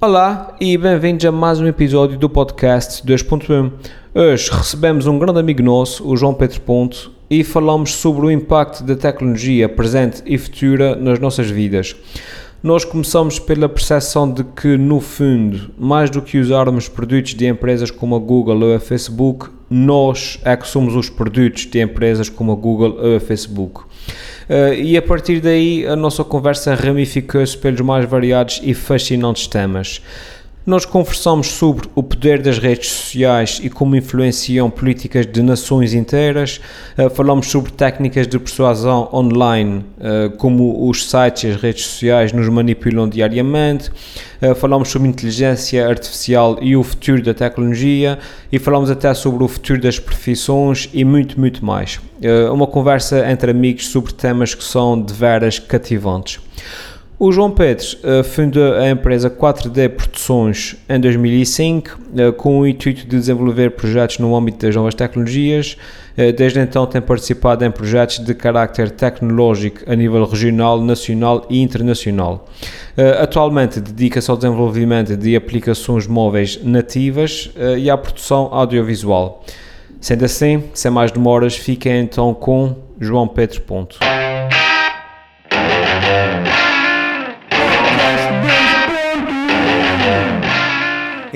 Olá e bem-vindos a mais um episódio do podcast 2.1. Hoje recebemos um grande amigo nosso, o João Pedro Ponto, e falamos sobre o impacto da tecnologia presente e futura nas nossas vidas. Nós começamos pela percepção de que, no fundo, mais do que usarmos produtos de empresas como a Google ou a Facebook, nós é que somos os produtos de empresas como a Google ou a Facebook. Uh, e a partir daí a nossa conversa ramificou-se pelos mais variados e fascinantes temas. Nós conversamos sobre o poder das redes sociais e como influenciam políticas de nações inteiras. Uh, falamos sobre técnicas de persuasão online, uh, como os sites e as redes sociais nos manipulam diariamente. Uh, falamos sobre inteligência artificial e o futuro da tecnologia. E falamos até sobre o futuro das profissões e muito, muito mais. uma conversa entre amigos sobre temas que são de veras cativantes. O João Pedro uh, fundou a empresa 4D Produções em 2005, uh, com o intuito de desenvolver projetos no âmbito das novas tecnologias. Uh, desde então tem participado em projetos de carácter tecnológico a nível regional, nacional e internacional. atualmente dedica-se ao desenvolvimento de aplicações móveis nativas e à produção audiovisual. Sendo assim, sem mais demoras, fiquem então com João Pedro Ponto.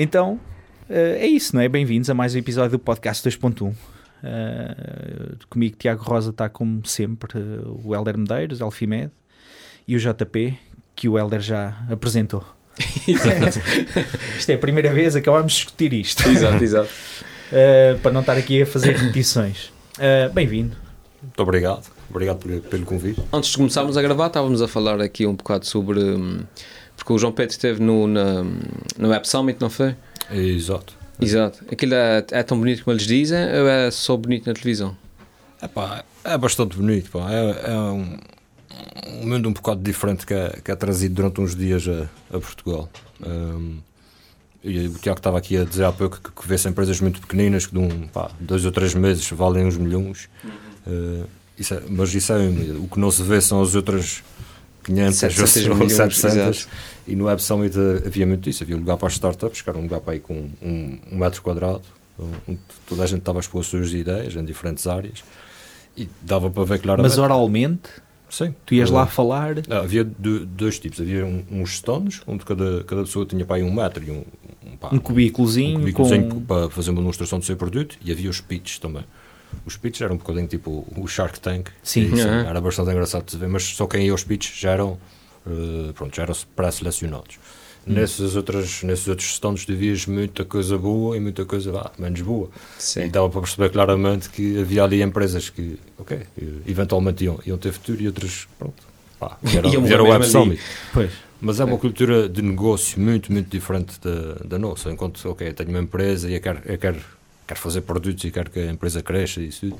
Então, uh, é isso, não é? Bem-vindos a mais um episódio do Podcast 2.1. Uh, eh, comigo, Tiago Rosa, está como sempre uh, o Helder Medeiros, Alfimed, e o JP, que o Helder já apresentou. exato. isto é a primeira vez, acabámos de discutir isto. Exato, exato. Uh, para não estar aqui a fazer repetições. Bem-vindo. Muito obrigado. Obrigado pelo, pelo convite. Antes de começarmos a gravar, estávamos a falar aqui um bocado sobre. Hum, porque o João Pedro esteve no, na, no Web Summit, não foi? Exato. Exato. Aquilo é, é tão bonito como eles dizem ou é só bonito na televisão? É pá, é bastante bonito, pá. É, é um, um mundo um bocado diferente que é, que é trazido durante uns dias a, a Portugal. Um, e o Tiago estava aqui a dizer há pouco que, que vê-se empresas muito pequeninas que de um, pá, dois ou três meses valem uns milhões. Uhum. Uh, isso é, mas isso é o que não se vê são as outras 500 700 ou 700 e no Web Summit havia muito isso, havia lugar para as startups, que era um lugar para ir com um, um metro quadrado, onde toda a gente estava a expor as suas ideias em diferentes áreas e dava para ver claramente. Mas oralmente? Sim. Tu ias lá falar? Ah, havia dois tipos, havia um, uns stands, onde cada, cada pessoa tinha para aí um metro e um, um, pá, um cubículozinho, um cubículozinho com... para fazer uma demonstração do seu produto e havia os pitches também os pitches eram um bocadinho tipo o Shark Tank. Sim. E, sim Era bastante engraçado de ver, mas só quem ia aos pitches já eram, uh, pronto, já eram pré-selecionados. Hum. Nesses, outros, nesses outros stands tu vias muita coisa boa e muita coisa ah, menos boa. Sim. E dava para perceber claramente que havia ali empresas que, ok, eventualmente iam, iam ter futuro e outras, pronto, pá, vieram, vieram o Web Summit. Pois. Mas é uma cultura de negócio muito, muito diferente da, da nossa. Enquanto, ok, tenho uma empresa e eu quero, eu quero quero fazer produtos e quero que a empresa cresça e isso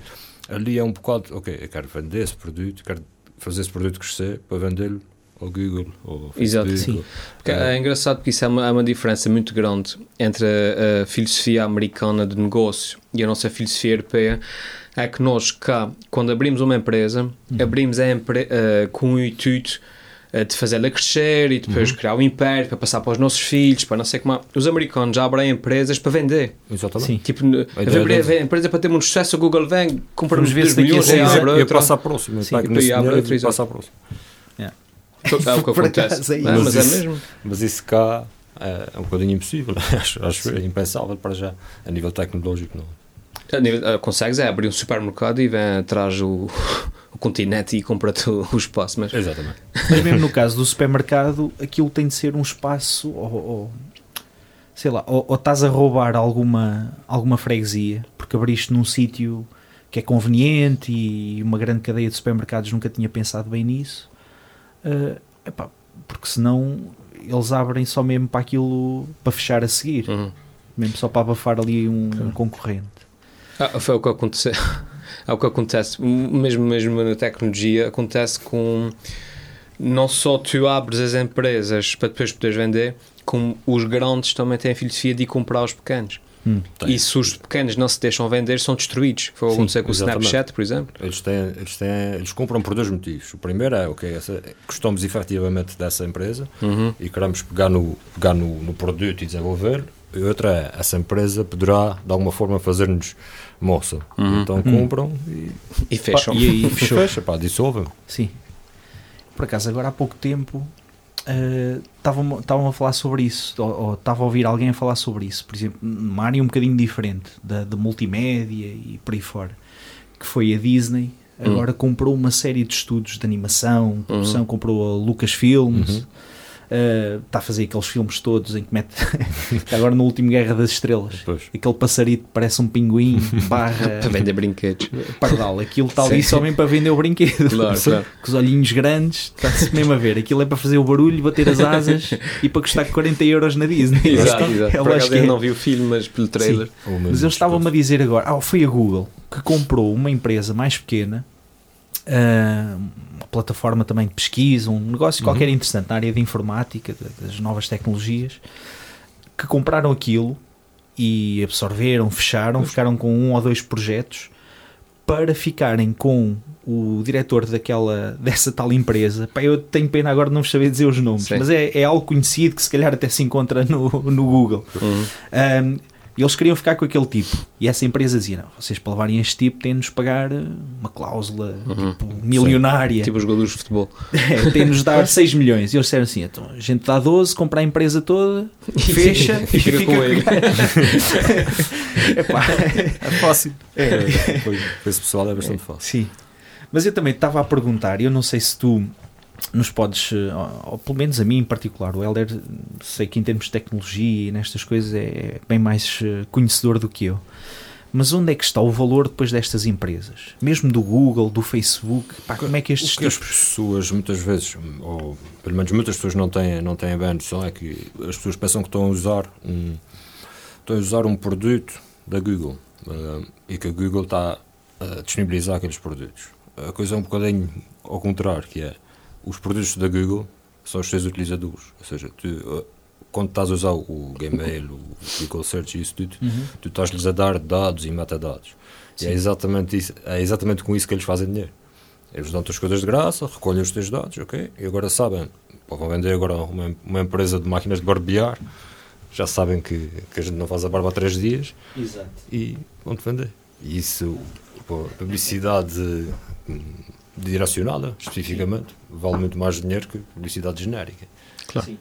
Ali é um bocado, ok, eu quero vender esse produto, quero fazer esse produto crescer para vendê-lo ao Google ou Exato, sim. Porque é, é engraçado porque isso é uma, é uma diferença muito grande entre a, a, filosofia americana de negócio e a nossa filosofia europeia. É que nós cá, quando abrimos uma empresa, uhum. abrimos a empre uh, com o intuito de fazê-la crescer e depois uhum. criar um império para passar para os nossos filhos, para não sei como. Os americanos já abrem empresas para vender. Exatamente. Sim. Tipo, a empresa para ter muito sucesso, o Google vem, compramos ver se milhões e abre. E passa a próxima. Sim, e abre e passa a próxima. É o que acontece. É mas, é mesmo. Mas isso cá é, é um bocadinho impossível. acho, acho é impensável para já, a nível tecnológico. Não. Uh, consegues é abrir um supermercado e vem atrás o, o continente e compra-te o espaço. Mas... Exatamente. Mas mesmo no caso do supermercado, aquilo tem de ser um espaço ou, ou sei lá, ou, ou, estás a roubar alguma, alguma freguesia porque abriste num sítio que é conveniente e uma grande cadeia de supermercados nunca tinha pensado bem nisso. Uh, epá, porque senão eles abrem só mesmo para aquilo para fechar a seguir, uhum. mesmo só para abafar ali um, um concorrente. Ah, foi o que aconteceu. É o que acontece, mesmo, mesmo na tecnologia, acontece com não só tu abres as empresas para depois poderes vender, como os grandes também têm a filosofia de ir comprar os pequenos. Hum. E se os pequenos não se deixam vender, são destruídos. Foi o que Sim, aconteceu com o exatamente. Snapchat, por exemplo. Eles, têm, eles, têm, eles compram por dois motivos. O primeiro é, ok, essa, gostamos efetivamente dessa empresa Uhum. e queremos pegar no, pegar no, no produto e desenvolver. E outra é, essa empresa poderá de alguma forma fazer-nos moça. Então compram e, E fecham. Pá, e aí fechou. fecha, pá, dissolvem. Sim. Por acaso, agora há pouco tempo eh, estavam estavam a falar sobre isso, ou estava a ouvir alguém a falar sobre isso, por exemplo, numa área um bocadinho diferente, da, de multimédia e por aí fora, que foi a Disney. Agora comprou uma série de estudos de animação, produção, comprou a Lucasfilms, eh, está a fazer aqueles filmes todos em que mete. está agora no último Guerra das Estrelas. Pois. Aquele passarito que parece um pinguim, barra Para vender brinquedos. pardal. Aquilo está ali Sim. só mesmo para vender o brinquedo. Claro, claro. Com os olhinhos grandes, está-se mesmo a ver. Aquilo é para fazer o barulho, bater as asas e para custar 40 euros na Disney. Exato, exato. É Por acaso que é. não vi o filme, mas pelo trailer. Ou mesmo Mas eles estavam-me a dizer agora, ah, foi a Google que comprou uma empresa mais pequena, uma plataforma também de pesquisa, um negócio qualquer interessante na área de informática, das novas tecnologias, que compraram aquilo e absorveram, fecharam, ficaram com um ou dois projetos para ficarem com o diretor daquela, dessa tal empresa. Pá, eu tenho pena agora de não saber dizer os nomes, Sim. mas é, é algo conhecido que se calhar até se encontra no, no Google. Uhum. Um, eles queriam ficar com aquele tipo. E essa empresa dizia: não, vocês para levarem este tipo têm de nos pagar uh, uma cláusula tipo, milionária. Tipo os jogadores de futebol. É, tem de nos dar 6 milhões. E eles disseram assim: então a gente dá 12, compra a empresa toda, fecha E fica com ele. Epá, É fácil. É, foi- foi esse pessoal é bastante fácil. Sim. Mas eu também estava a perguntar, e eu não sei se tu nos podes, eh, ou, ou pelo menos a mim em particular, o Helder, sei que em termos de tecnologia e nestas coisas é bem mais eh, conhecedor do que eu. Mas onde é que está o valor depois destas empresas? Mesmo do Google, do Facebook, pá, como é que estes O que as tipos... pessoas muitas vezes, ou pelo menos muitas pessoas não têm, não têm bem noção, é que as pessoas pensam que estão a usar um, estão a usar um produto da Google eh, e que a Google está a disponibilizar aqueles produtos. A coisa é um bocadinho ao contrário, que é os produtos da Google são os seus utilizadores. Ou seja, tu, quando estás a usar o Gmail, o Google Search e isso tudo, tu estás-lhes a dar dados e metadados. E é exatamente, isso, é exatamente com isso que eles fazem dinheiro. Eles dão-te as coisas de graça, recolhem os teus dados, ok? E agora sabem, pô, vão vender agora uma, uma empresa de máquinas de barbear, já sabem que, que a gente não faz a barba há três dias Exato. e vão-te vender. E isso, pô, publicidade hum, direcionada, especificamente, vale muito mais dinheiro que publicidade genérica. Claro. Sim.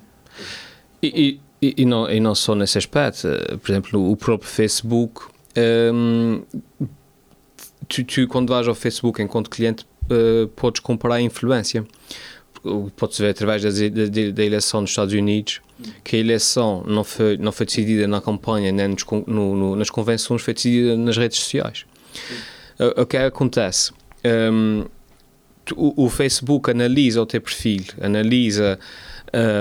E, e, e, não, e não só nesse aspecto, eh, por exemplo, o próprio Facebook, ehm, tu, tu, quando vais ao Facebook enquanto cliente, eh, podes comparar a influência. Pode-se ver através da, da, da eleição nos Estados Unidos que a eleição não foi, não foi decidida na campanha nem nos, no, no, nas convenções, foi decidida nas redes sociais. O que é que acontece? Ehm, tu- o, o Facebook analisa o teu perfil, analisa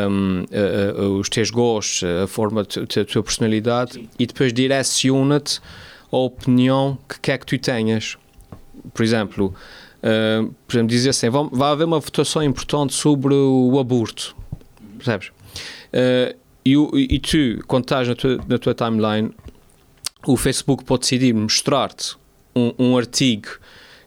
um, uh, uh, os teus gostos, a forma, da tua- personalidade e depois direciona-te a opinião que quer que tu tenhas. Por exemplo, uh, por exemplo dizer assim, vão- vai haver uma votação importante sobre o aborto, percebes? Uh, e, e tu, quando estás na tua, na tua timeline, o Facebook pode decidir mostrar-te um, um artigo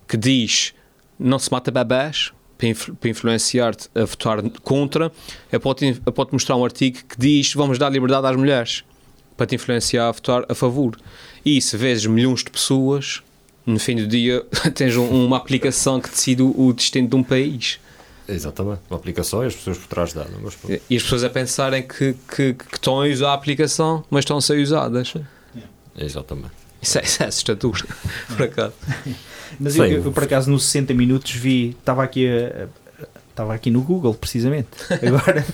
que diz não se mata bebés para, influ- para influenciar-te a votar contra, eu pode mostrar um artigo que diz vamos dar liberdade às mulheres para te influenciar a votar a favor. E se vezes milhões de pessoas, no fim do dia tens um- uma aplicação que decide o, destino de um país. Exatamente. Uma aplicação e as pessoas por trás dela. Mas, E as pessoas a pensarem que, que, que estão a usar a aplicação, mas estão a ser usadas. exatamente. Isso é, isso é assustador, por acaso. Mas eu, eu, por acaso, nos 60 minutos vi, estava aqui a- Estava aqui no Google, precisamente. Agora,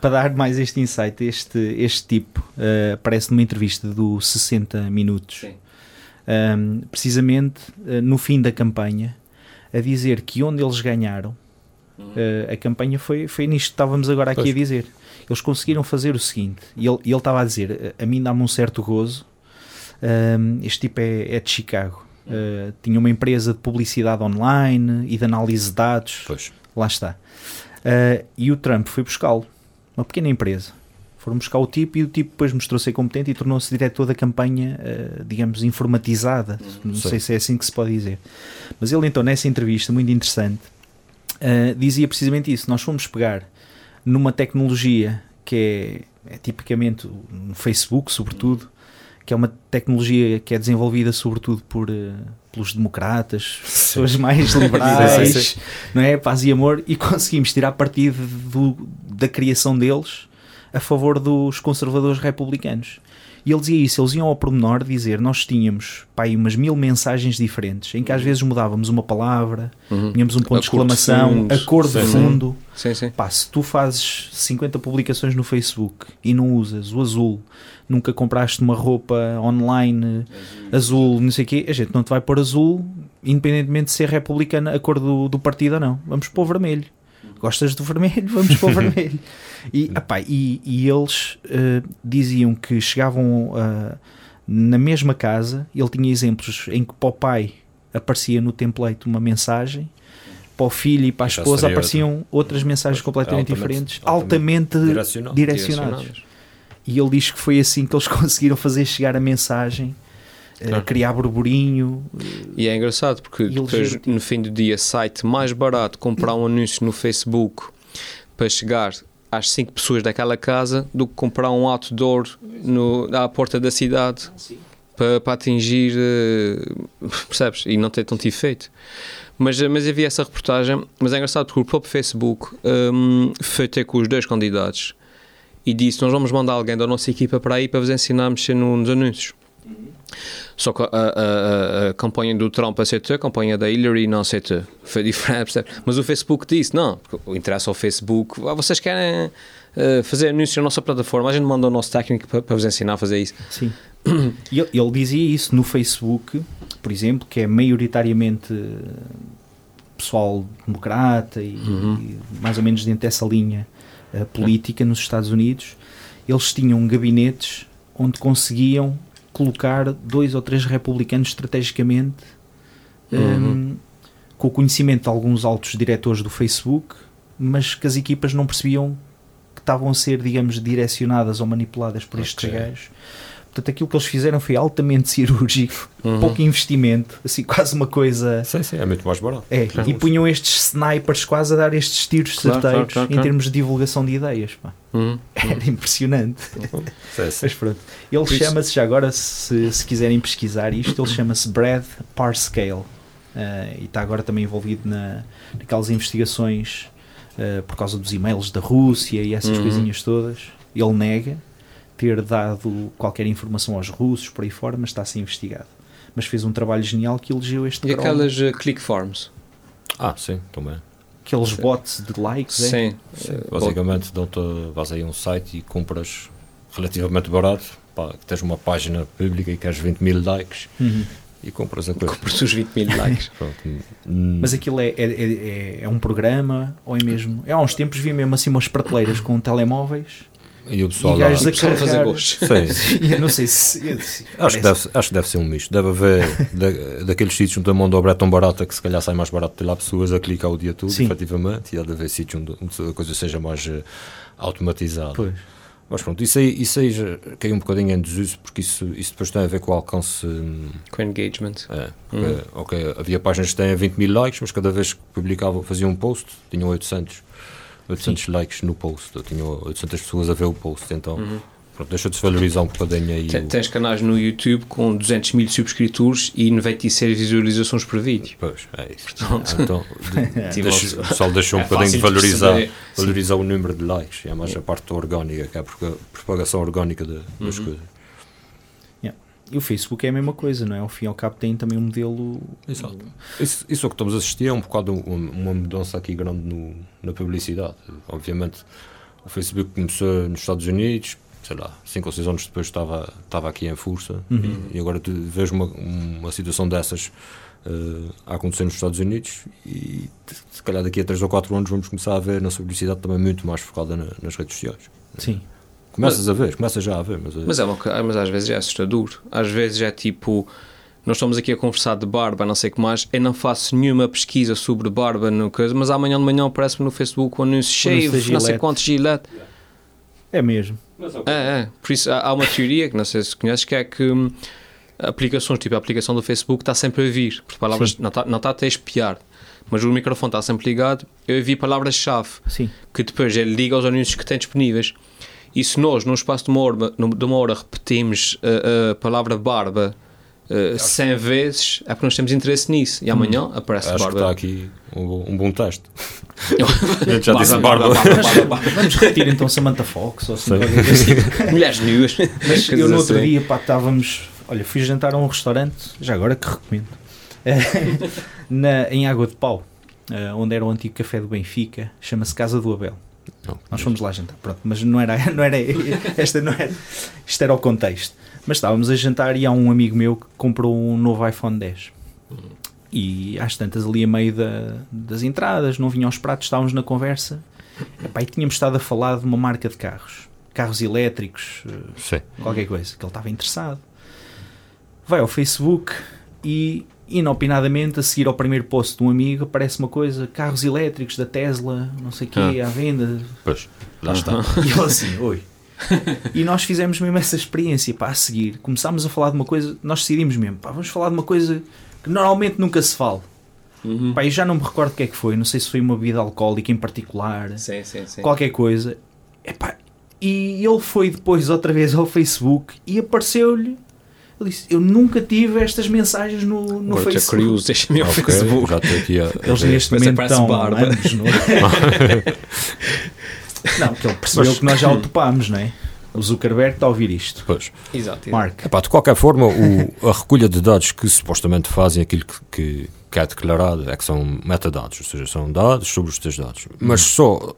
para dar mais este insight, este, este tipo, eh, aparece numa entrevista do 60 Minutos, Sim. Ahm, precisamente eh, no fim da campanha, a dizer que onde eles ganharam, eh, a campanha foi, foi nisto que estávamos agora aqui Pois. a dizer. Eles conseguiram fazer o seguinte, e ele, e ele estava a dizer: a mim dá-me um certo gozo. Este tipo é, é de Chicago. Uh, tinha uma empresa de publicidade online e de análise de dados. Pois. Lá está. Uh, e o Trump foi buscá-lo. Uma pequena empresa. Foram buscar o tipo e o tipo depois mostrou-se competente e tornou-se diretor da campanha, uh, digamos, informatizada. Não Sim. sei se é assim que se pode dizer. Mas ele então, nessa entrevista, muito interessante, dizia precisamente isso. Nós fomos pegar numa tecnologia que é, é tipicamente no Facebook, sobretudo, que é uma tecnologia que é desenvolvida sobretudo por, uh, pelos democratas, pessoas mais liberais, Sim, sim, não é? Paz e amor, e conseguimos tirar partido do, da criação deles a favor dos conservadores republicanos. E ele dizia isso, eles iam ao pormenor dizer, nós tínhamos pá, umas mil mensagens diferentes, em que às vezes mudávamos uma palavra, Uhum. tínhamos um ponto A de exclamação, a cor de fundo. Sim, sim. Pá, se tu fazes 50 publicações no Facebook e não usas o azul, nunca compraste uma roupa online azul, não sei o quê, a gente não te vai pôr azul, independentemente de ser republicana a cor do, do partido ou não. Vamos pôr vermelho. Gostas do vermelho? Vamos pôr vermelho. E, epá, e, e eles eh, diziam que chegavam ah, na mesma casa, ele tinha exemplos em que para o pai aparecia no template uma mensagem, para o filho e para a esposa apareciam outras mensagens completamente diferentes, altamente direcionadas. E ele diz que foi assim que eles conseguiram fazer chegar a mensagem, Claro. criar burburinho. E é engraçado porque depois, no fim do dia, site mais barato comprar um anúncio no Facebook para chegar às 5 pessoas daquela casa do que comprar um outdoor no, à porta da cidade para, para atingir, eh, percebes? E não ter tanto efeito. Mas, eh, mas havia essa reportagem, mas é engraçado porque o próprio Facebook hum, foi ter com os dois candidatos e disse: Nós vamos mandar alguém da nossa equipa para aí para vos ensinar a mexer no- nos anúncios. Só que a, a- a- campanha do Trump aceitou, a campanha da Hillary não aceitou. Foi diferente, percebe? Mas o Facebook disse: não, o interesse ao Facebook, ah, vocês querem eh, fazer anúncios na nossa plataforma, a gente manda o nosso técnico para, para vos ensinar a fazer isso. Sim. E ele, ele dizia isso no Facebook, por exemplo, que é maioritariamente eh, pessoal democrata e, e mais ou menos dentro dessa linha eh, política nos Estados Unidos. Eles tinham gabinetes onde conseguiam colocar dois ou três republicanos estrategicamente Uhum. eh, com o conhecimento de alguns altos diretores do Facebook, mas que as equipas não percebiam que estavam a ser, digamos, direcionadas ou manipuladas por estes Ok. gajos. Portanto, aquilo que eles fizeram foi altamente cirúrgico, Uhum. pouco investimento, assim, quase uma coisa. Sim, sim, é muito mais barato. É, e punham estes snipers quase a dar estes tiros Claro, certeiros claro, claro, em termos de divulgação de ideias. Pá. Uhum. Era impressionante. Sim, sim. Mas pronto. Ele isso- chama-se, já agora, se, se quiserem pesquisar isto, ele chama-se Brad Parscale. Eh, e está agora também envolvido na, naquelas investigações eh, por causa dos e-mails da Rússia e essas Uhum. coisinhas todas. Ele nega ter dado qualquer informação aos russos por aí fora, mas está a ser investigado. Mas fez um trabalho genial que elegeu este E aquelas uh, click farms? Ah, sim, também. aqueles bots de likes. é? Sim. Sim, Eh, basicamente, dão-te, vais aí a um site e compras relativamente barato, pá, que tens uma página pública e queres 20 mil likes Uhum. e compras a coisa. Compras os 20 mil likes. Hum, Mas aquilo é, é, é, é um programa ou é mesmo. É, há uns tempos vi mesmo assim umas prateleiras com telemóveis e o pessoal e lá. a fazer gostos. Sim, E eu não sei se. eu- se- acho, que deve, acho que deve ser um misto. Deve haver da, daqueles sítios onde a mão de obra é tão barata que se calhar sai mais barato ter lá pessoas a clicar o dia todo, Sim. efetivamente, e há de haver sítios onde, onde a coisa seja mais eh, automatizada. Pois. Mas pronto, isso aí, isso aí já caiu um bocadinho em desuso, porque isso, isso depois tem a ver com o alcance. hum, Com engagement. É, porque, Hum. ok, havia páginas que têm 20 mil likes, mas cada vez que publicavam, faziam um post, tinham 800, 800 likes no post, ou tinham 800 pessoas a ver o post, então Uhum. pronto, deixa de se valorizar um bocadinho aí. O- Tens canais no YouTube com 200 mil subscritores e 96 visualizações por vídeo. Pois, é isso. Portanto. Ah, então, de- Tive deixa- o pessoal deixou um É bocadinho de valorizar, valorizar o número de likes, é mais a parte orgânica, que é a propa- propagação orgânica de- das Uhum. coisas. E o Facebook é a mesma coisa, não é? Ao fim e ao cabo tem também um modelo. Exato. Isso, isso é o que estamos a assistir é um bocado uma, uma mudança aqui grande no, na publicidade. Obviamente, o Facebook começou nos Estados Unidos, sei lá, 5 ou 6 anos depois estava, estava aqui em força, Uhum. e, e agora tu vês uma, uma situação dessas eh, a acontecer nos Estados Unidos, e se calhar daqui a 3 ou 4 anos vamos começar a ver na publicidade também muito mais focada na- nas redes sociais. Sim. Começas a ver, começas já a ver, mas, eh, Mas, é uma, mas às vezes é assustador. Às vezes é tipo. Nós estamos aqui a conversar de barba, não sei o que mais. Eu não faço nenhuma pesquisa sobre barba, no coisa, mas amanhã de manhã aparece-me no Facebook um anúncio da não sei quantos gilete. É mesmo. É, é. Por isso há, há uma teoria que não sei se conheces que é que hum, aplicações, tipo a aplicação do Facebook, está sempre a vir. Por palavras, Sim. não está, não está até a espiar. Mas o microfone está sempre ligado. Eu vi palavras-chave que depois ele liga aos anúncios que tem disponíveis. E se nós, num espaço de uma hora, de uma hora repetimos a, a palavra barba uh, 100 vezes, é porque nós temos interesse nisso. E amanhã aparece Acho que está barba. aqui um, bom- um bom teste. Eu já disse Barba, barba. barba, barba, barba. Vamos repetir então Samantha Fox ou assim, Sim. qualquer coisa. Mulheres nuas. Mas eu no outro assim. dia, pá, estávamos. Olha, fui jantar a um restaurante, já agora que recomendo, eh, na, em Água de Pau, eh, onde era o antigo café do Benfica, chama-se Casa do Abel. Não, Nós fomos lá jantar, pronto, mas não era, não era esta não era, isto era o contexto. Mas estávamos a jantar e há um amigo meu que comprou um novo iPhone 10. E às tantas ali a meio da- das entradas, não vinham os pratos, estávamos na conversa. Epá, e tínhamos estado a falar de uma marca de carros, carros elétricos, eh, Sim. qualquer coisa, que ele estava interessado. Vai ao Facebook e, inopinadamente, a seguir ao primeiro post de um amigo, aparece uma coisa: carros elétricos da Tesla, não sei o quê, à venda. Pois, lá está. E eu assim, oi. E nós fizemos mesmo essa experiência, pá, a seguir. Começámos a falar de uma coisa, nós decidimos mesmo, pá, vamos falar de uma coisa que normalmente nunca se fala. Uhum. Pá, eu já não me recordo o que é que foi, não sei se foi uma bebida alcoólica em particular, Sim, sim, sim. qualquer coisa. Epá, e ele foi depois outra vez ao Facebook e apareceu-lhe. Ele disse: Eu nunca tive estas mensagens no, no Agora já Facebook. curioso, deixa-me ao Ok, Facebook. já aqui a. Eles neste Mas momento estão anos, não é? Não, que ele percebeu Mas- que nós já o topámos, não é? O Zuckerberg está a ouvir isto. Pois. Exato. Mark. Epá, de qualquer forma, o- a recolha de dados que supostamente fazem aquilo que, que, que é declarado é que são metadados, ou seja, são dados sobre os teus dados. Mas só,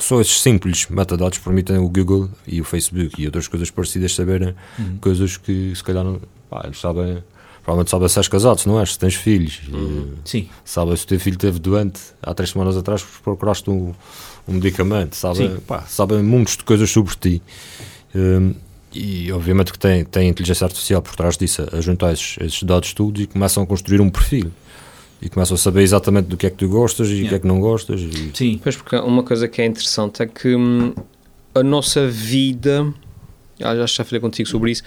só esses simples metadados permitem o Google e o Facebook e outras coisas parecidas saberem coisas que se calhar não. Pá, eles sabem. Provavelmente sabem se és casado, se não és, se tens filhos. e Sim, Sabem se o teu filho esteve doente há três semanas atrás porque procuraste um, um medicamento. Sabem, pá, sabem montes de coisas sobre ti. Hum, e obviamente que tem, tem inteligência artificial por trás disso a, a juntar esses, esses dados todos e começam a construir um perfil. E começam a saber exatamente do que é que tu gostas e o que é que não gostas. E, sim. Pois, porque uma coisa que é interessante é que hum, a nossa vida, ah, já já falei contigo sobre isso,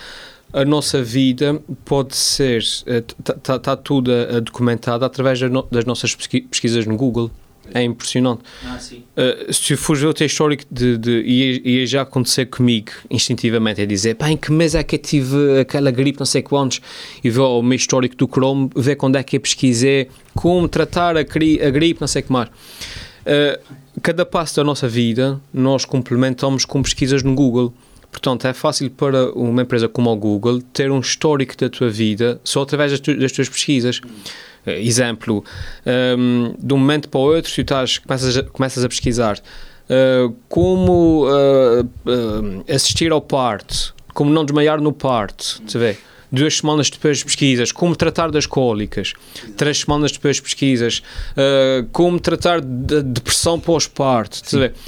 a nossa vida pode ser, está tá, tudo uh, documentado através das, no- das nossas pesqui- pesquisas no Google. É impressionante. Ah. Uh, se fores ver o teu histórico de, de ia, já acontecer comigo instintivamente é dizer, pá, em que mês é que eu tive aquela gripe, não sei quantos, e vou ao meu histórico do Chrome, ver quando é que eu pesquisei como tratar a, a gripe, não sei o que mais. Uh, cada passo da nossa vida nós complementamos com pesquisas no Google. Portanto, é fácil para uma empresa como a Google ter um histórico da tua vida só através das, tu- das tuas pesquisas. Eh, exemplo, ehm, de um momento para o outro, tu estás, começas, a, começas a pesquisar eh, como eh, eh, assistir ao parto, como não desmaiar no parto, você vê? Duas semanas depois pesquisas como tratar das cólicas, três semanas depois pesquisas eh, como tratar da depressão pós-parto?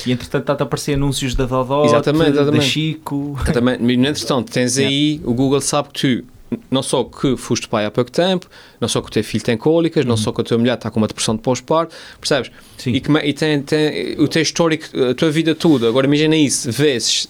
E entretanto está a aparecer anúncios da Dodó, Exatamente, da exatamente. Chico. Também, no entretanto, tens aí, o Google sabe que tu, não só que foste pai há pouco tempo, não só que o teu filho tem cólicas, não só que a tua mulher está com uma depressão de pós-parto, percebes? Sim. E, é- e tem, tem o teu histórico, a tua vida toda. Agora imagina isso, vezes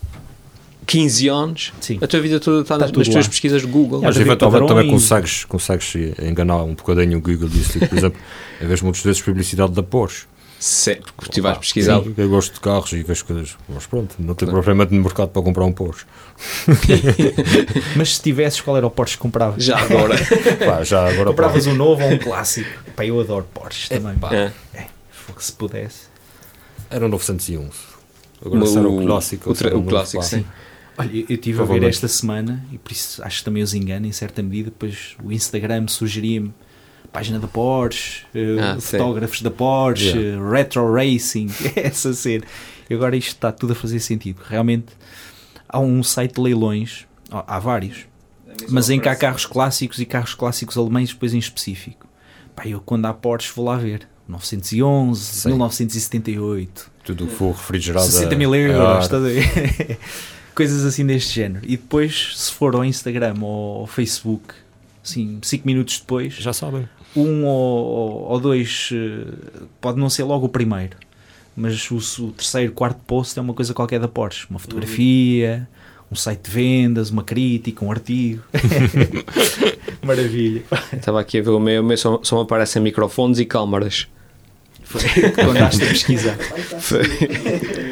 15 anos, Sim. a tua vida toda está, Está nas, nas tuas pesquisas do Google. Mas eventualmente também padrões. consegues, consegues enganar um bocadinho o Google disso. Tipo, por exemplo, em vez de muitas vezes publicidade da Porsche. Sim, porque tu vais Pá, pesquisar. sim, Eu gosto de carros e vejo coisas. Mas pronto, não tenho propriamente no mercado para comprar um Porsche. Mas se tivesses, qual era o Porsche que compravas? Já agora. Pá, já agora. Compravas um novo ou um clássico? Pá, eu adoro Porsche também. Epá. É. Fogo, Se pudesse. Era um 911. Agora se era o clássico. O, o um clássico, sim. Olha, eu estive a ver esta semana e por isso acho que também os engano em certa medida. Depois o Instagram sugeria-me página da Porsche, eh, Ah, sim. fotógrafos da Porsche, Yeah. eh, retro racing, essa cena. E agora isto está tudo a fazer sentido. Realmente há um site de leilões, há vários, mas em que há carros clássicos e carros clássicos alemães depois em específico. Pá, eu quando há Porsche vou lá ver. 911, Sim. 1978, Tudo o que for refrigerado. 60 a- mil euros, estás a ver? Coisas assim deste género. E depois, se for ao Instagram ou ao Facebook, assim, 5 minutos depois, Já sabem. Um ou, ou dois, eh, pode não ser logo o primeiro, mas o, o terceiro, quarto post é uma coisa qualquer da Porsche. Uma fotografia, um site de vendas, uma crítica, um artigo. Maravilha. Estava aqui a ver o meu, o meu só, só me aparecem microfones e câmaras. Foi quando andaste a pesquisar.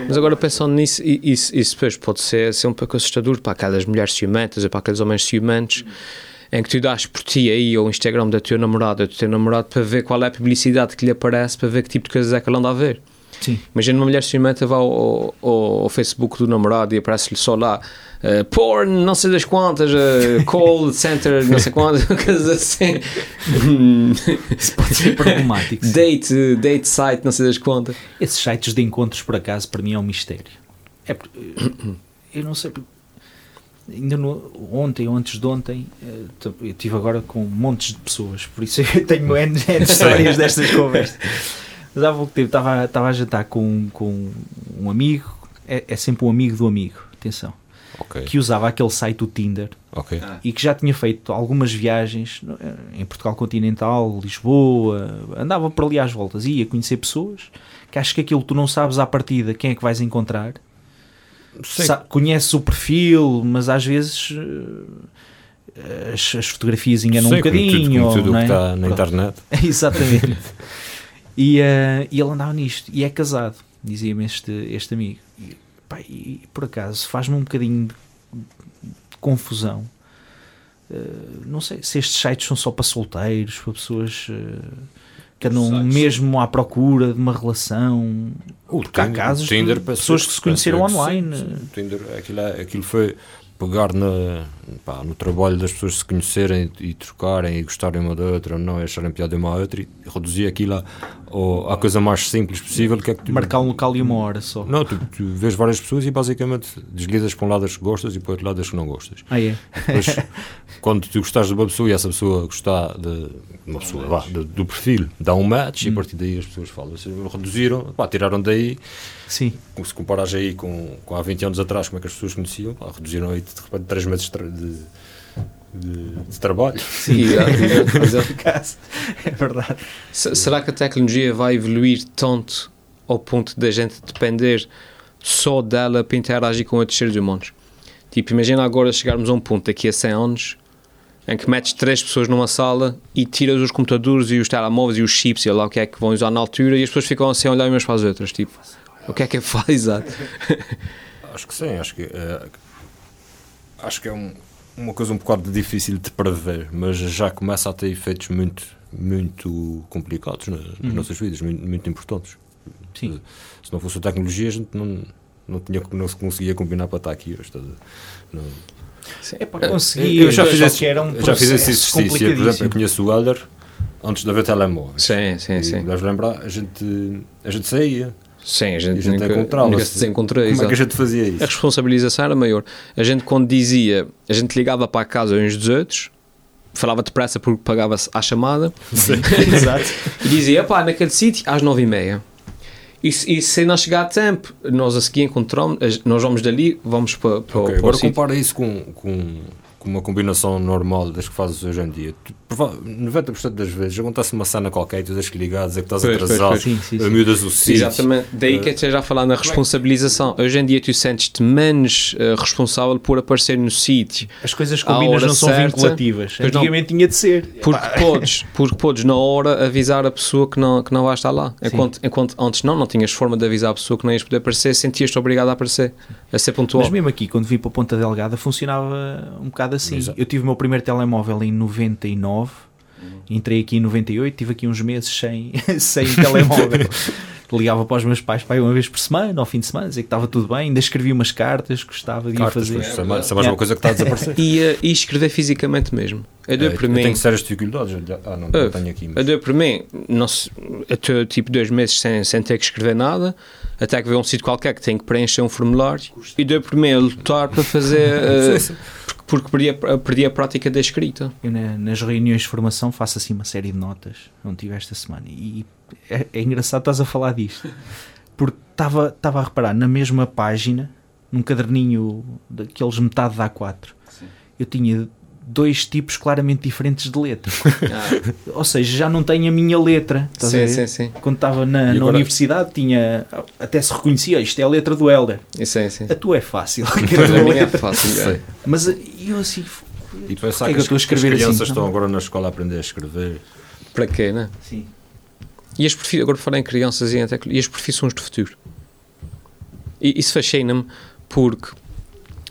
Mas agora pensando nisso, isso, isso depois pode ser, ser um pouco assustador para aquelas mulheres ciumentas ou para aqueles homens ciumentos em que tu dás por ti aí ou o Instagram da tua namorada ou do teu namorado para ver qual é a publicidade que lhe aparece, para ver que tipo de coisas é que ele anda a ver. Sim. Imagina uma mulher ciumenta vai ao, ao, ao Facebook do namorado e aparece-lhe só lá eh, porn, não sei das quantas, eh, call center, não sei quantas, coisas assim. Isso pode ser problemático. date, date site, não sei das quantas. Esses sites de encontros, por acaso, para mim é um mistério. É porque, eu não sei. Ainda no, ontem ou antes de ontem, eh, eu estive agora com montes de pessoas, por isso eu tenho N, N histórias destas conversas. Mas há pouco tempo estava, estava a jantar com, com um amigo, é, é sempre um amigo do amigo, atenção, Ok, que usava aquele site do Tinder ok. e que já tinha feito algumas viagens no- em Portugal continental, Lisboa, andava por ali às voltas, ia conhecer pessoas que acho que aquilo tu não sabes à partida quem é que vais encontrar. Conheces o perfil, mas às vezes eh, as, as fotografias enganam um como tudo- bocadinho. como tudo não que é? está na internet. Exatamente. e, eh, e ele andava nisto. E é casado, dizia-me este, este amigo. E, pá, e por acaso faz-me um bocadinho de, de confusão. Eh, não sei se estes sites são só para solteiros, para pessoas eh, Sites. mesmo à procura de uma relação. O Porque há casos de pessoas que se conheceram online. sim, sim. Tinder, aquilo, é- aquilo foi pegar na, pá, no trabalho das pessoas se conhecerem e trocarem e gostarem uma da outra, não e acharem piada uma à outra e reduzir aquilo à, à coisa mais simples possível que é que tu, Marcar um local e uma hora só. Não, tu, tu vês várias pessoas e basicamente deslizas para um lado as que gostas e para o outro lado as que não gostas. Ah, é? Depois, quando tu gostas de uma pessoa e essa pessoa gostar de uma pessoa, vá, de- do perfil, dá um match e a partir daí as pessoas falam. Se reduziram, pá, tiraram daí, Sim. se comparares aí com, com há 20 anos atrás, como é que as pessoas conheciam, pá, reduziram aí de repente 3 meses de, de, de- de trabalho. Exato, exato, exato. caso. É verdade. Se- Será que a tecnologia vai evoluir tanto ao ponto da gente depender só dela para interagir com outros seres humanos? Tipo, imagina agora chegarmos a um ponto daqui a 100 anos em que metes três pessoas numa sala e tiras os computadores e os telemóveis e os chips e lá o que é que vão usar na altura e as pessoas ficam assim a olhar umas para as outras, tipo, o que é que é que faz? Exato. Acho que sim, acho que é, acho que é um- uma coisa um bocado difícil de prever, mas já começa a ter efeitos muito, muito complicados na- nas nossas vidas, muito, muito importantes. Sim. Se não fosse a tecnologia, a gente não, não, tinha, não se conseguia combinar para estar aqui hoje. Não. É para conseguir. Eu já fiz esse, era um já fiz esse processo exercício. Por exemplo, eu conheço o Helder antes de haver telemóveis. Sim, sim, E sim. deves lembrar, a gente, a gente saía. Sim, a gente, a gente nunca, nunca se desencontrou, Como é exato. que a gente fazia A isso? responsabilização era maior. A gente, quando dizia, a gente ligava para a casa uns dos outros, falava depressa porque pagava-se à chamada Exato. e dizia: pá, naquele sítio às nove e meia. E, e se não chegar a tempo, nós a seguir encontramos, nós vamos dali, vamos para, para, Ok, para o agora compara isso com, com, com uma combinação normal das que fazes hoje em dia. Tu, prova- 90% das vezes acontece uma cena qualquer e tu que ligar, dizer que estás Pois, atrasado, pois. Sim, sim, sim. miúdas o sítio. Exatamente, daí que esteja a falar na responsabilização. Hoje em dia tu sentes-te menos eh, responsável por aparecer no sítio, As coisas hora não são certa. vinculativas. Pois não. Antigamente tinha de ser. porque podes, porque podes na hora avisar a pessoa que não, que não vai estar lá. Enquanto, enquanto antes não, não tinhas forma de avisar a pessoa que não ias poder aparecer, sentias-te obrigado a aparecer, a ser pontual. Mas mesmo aqui, quando vim para Ponta Delgada, funcionava um bocado assim. Exato. Eu tive o meu primeiro telemóvel em 99, entrei aqui em 98, tive aqui uns meses sem, sem telemóvel. Ligava para os meus pais para aí uma vez por semana, ao fim de semana, dizer que estava tudo bem, ainda escrevia umas cartas, gostava de ir Cartas, fazer. pois, isso é mais, é mais uma coisa que está a desaparecer. E, eh, e escrever fisicamente mesmo. Eu dou É, para eu mim. tenho sérias dificuldades. Ah, não, não tenho aqui. Mas... dou para mim, estou tipo dois meses sem, sem ter que escrever nada, até que vê um sítio qualquer que tem que preencher um formulário e dou por mim a lutar para fazer, sim. Porque, perdi, a, perdi a prática da escrita. Eu na- nas reuniões de formação faço assim uma série de notas, não tive esta semana. E é, é engraçado estás a falar disto, porque estava estava a reparar na mesma página, num caderninho daqueles metade da A4, eu tinha dois tipos claramente diferentes de letra. Ah, Ou seja, já não tenho a minha letra. estás a sim, ver? sim, sim. Quando estava na, na universidade, tinha até se reconhecia isto é a letra do Helder. Sim, sim. A tua é fácil. Para mim é fácil. Sei. é. Mas eh, eu assim. E pensar Porquê que, que a as- que as escrever assim, crianças então? estão agora na escola a aprender a escrever. Para quê, né? Sim. E as profi- agora falar em crianças e em tecnologia, e as profissões do futuro? E isso fascina-me porque,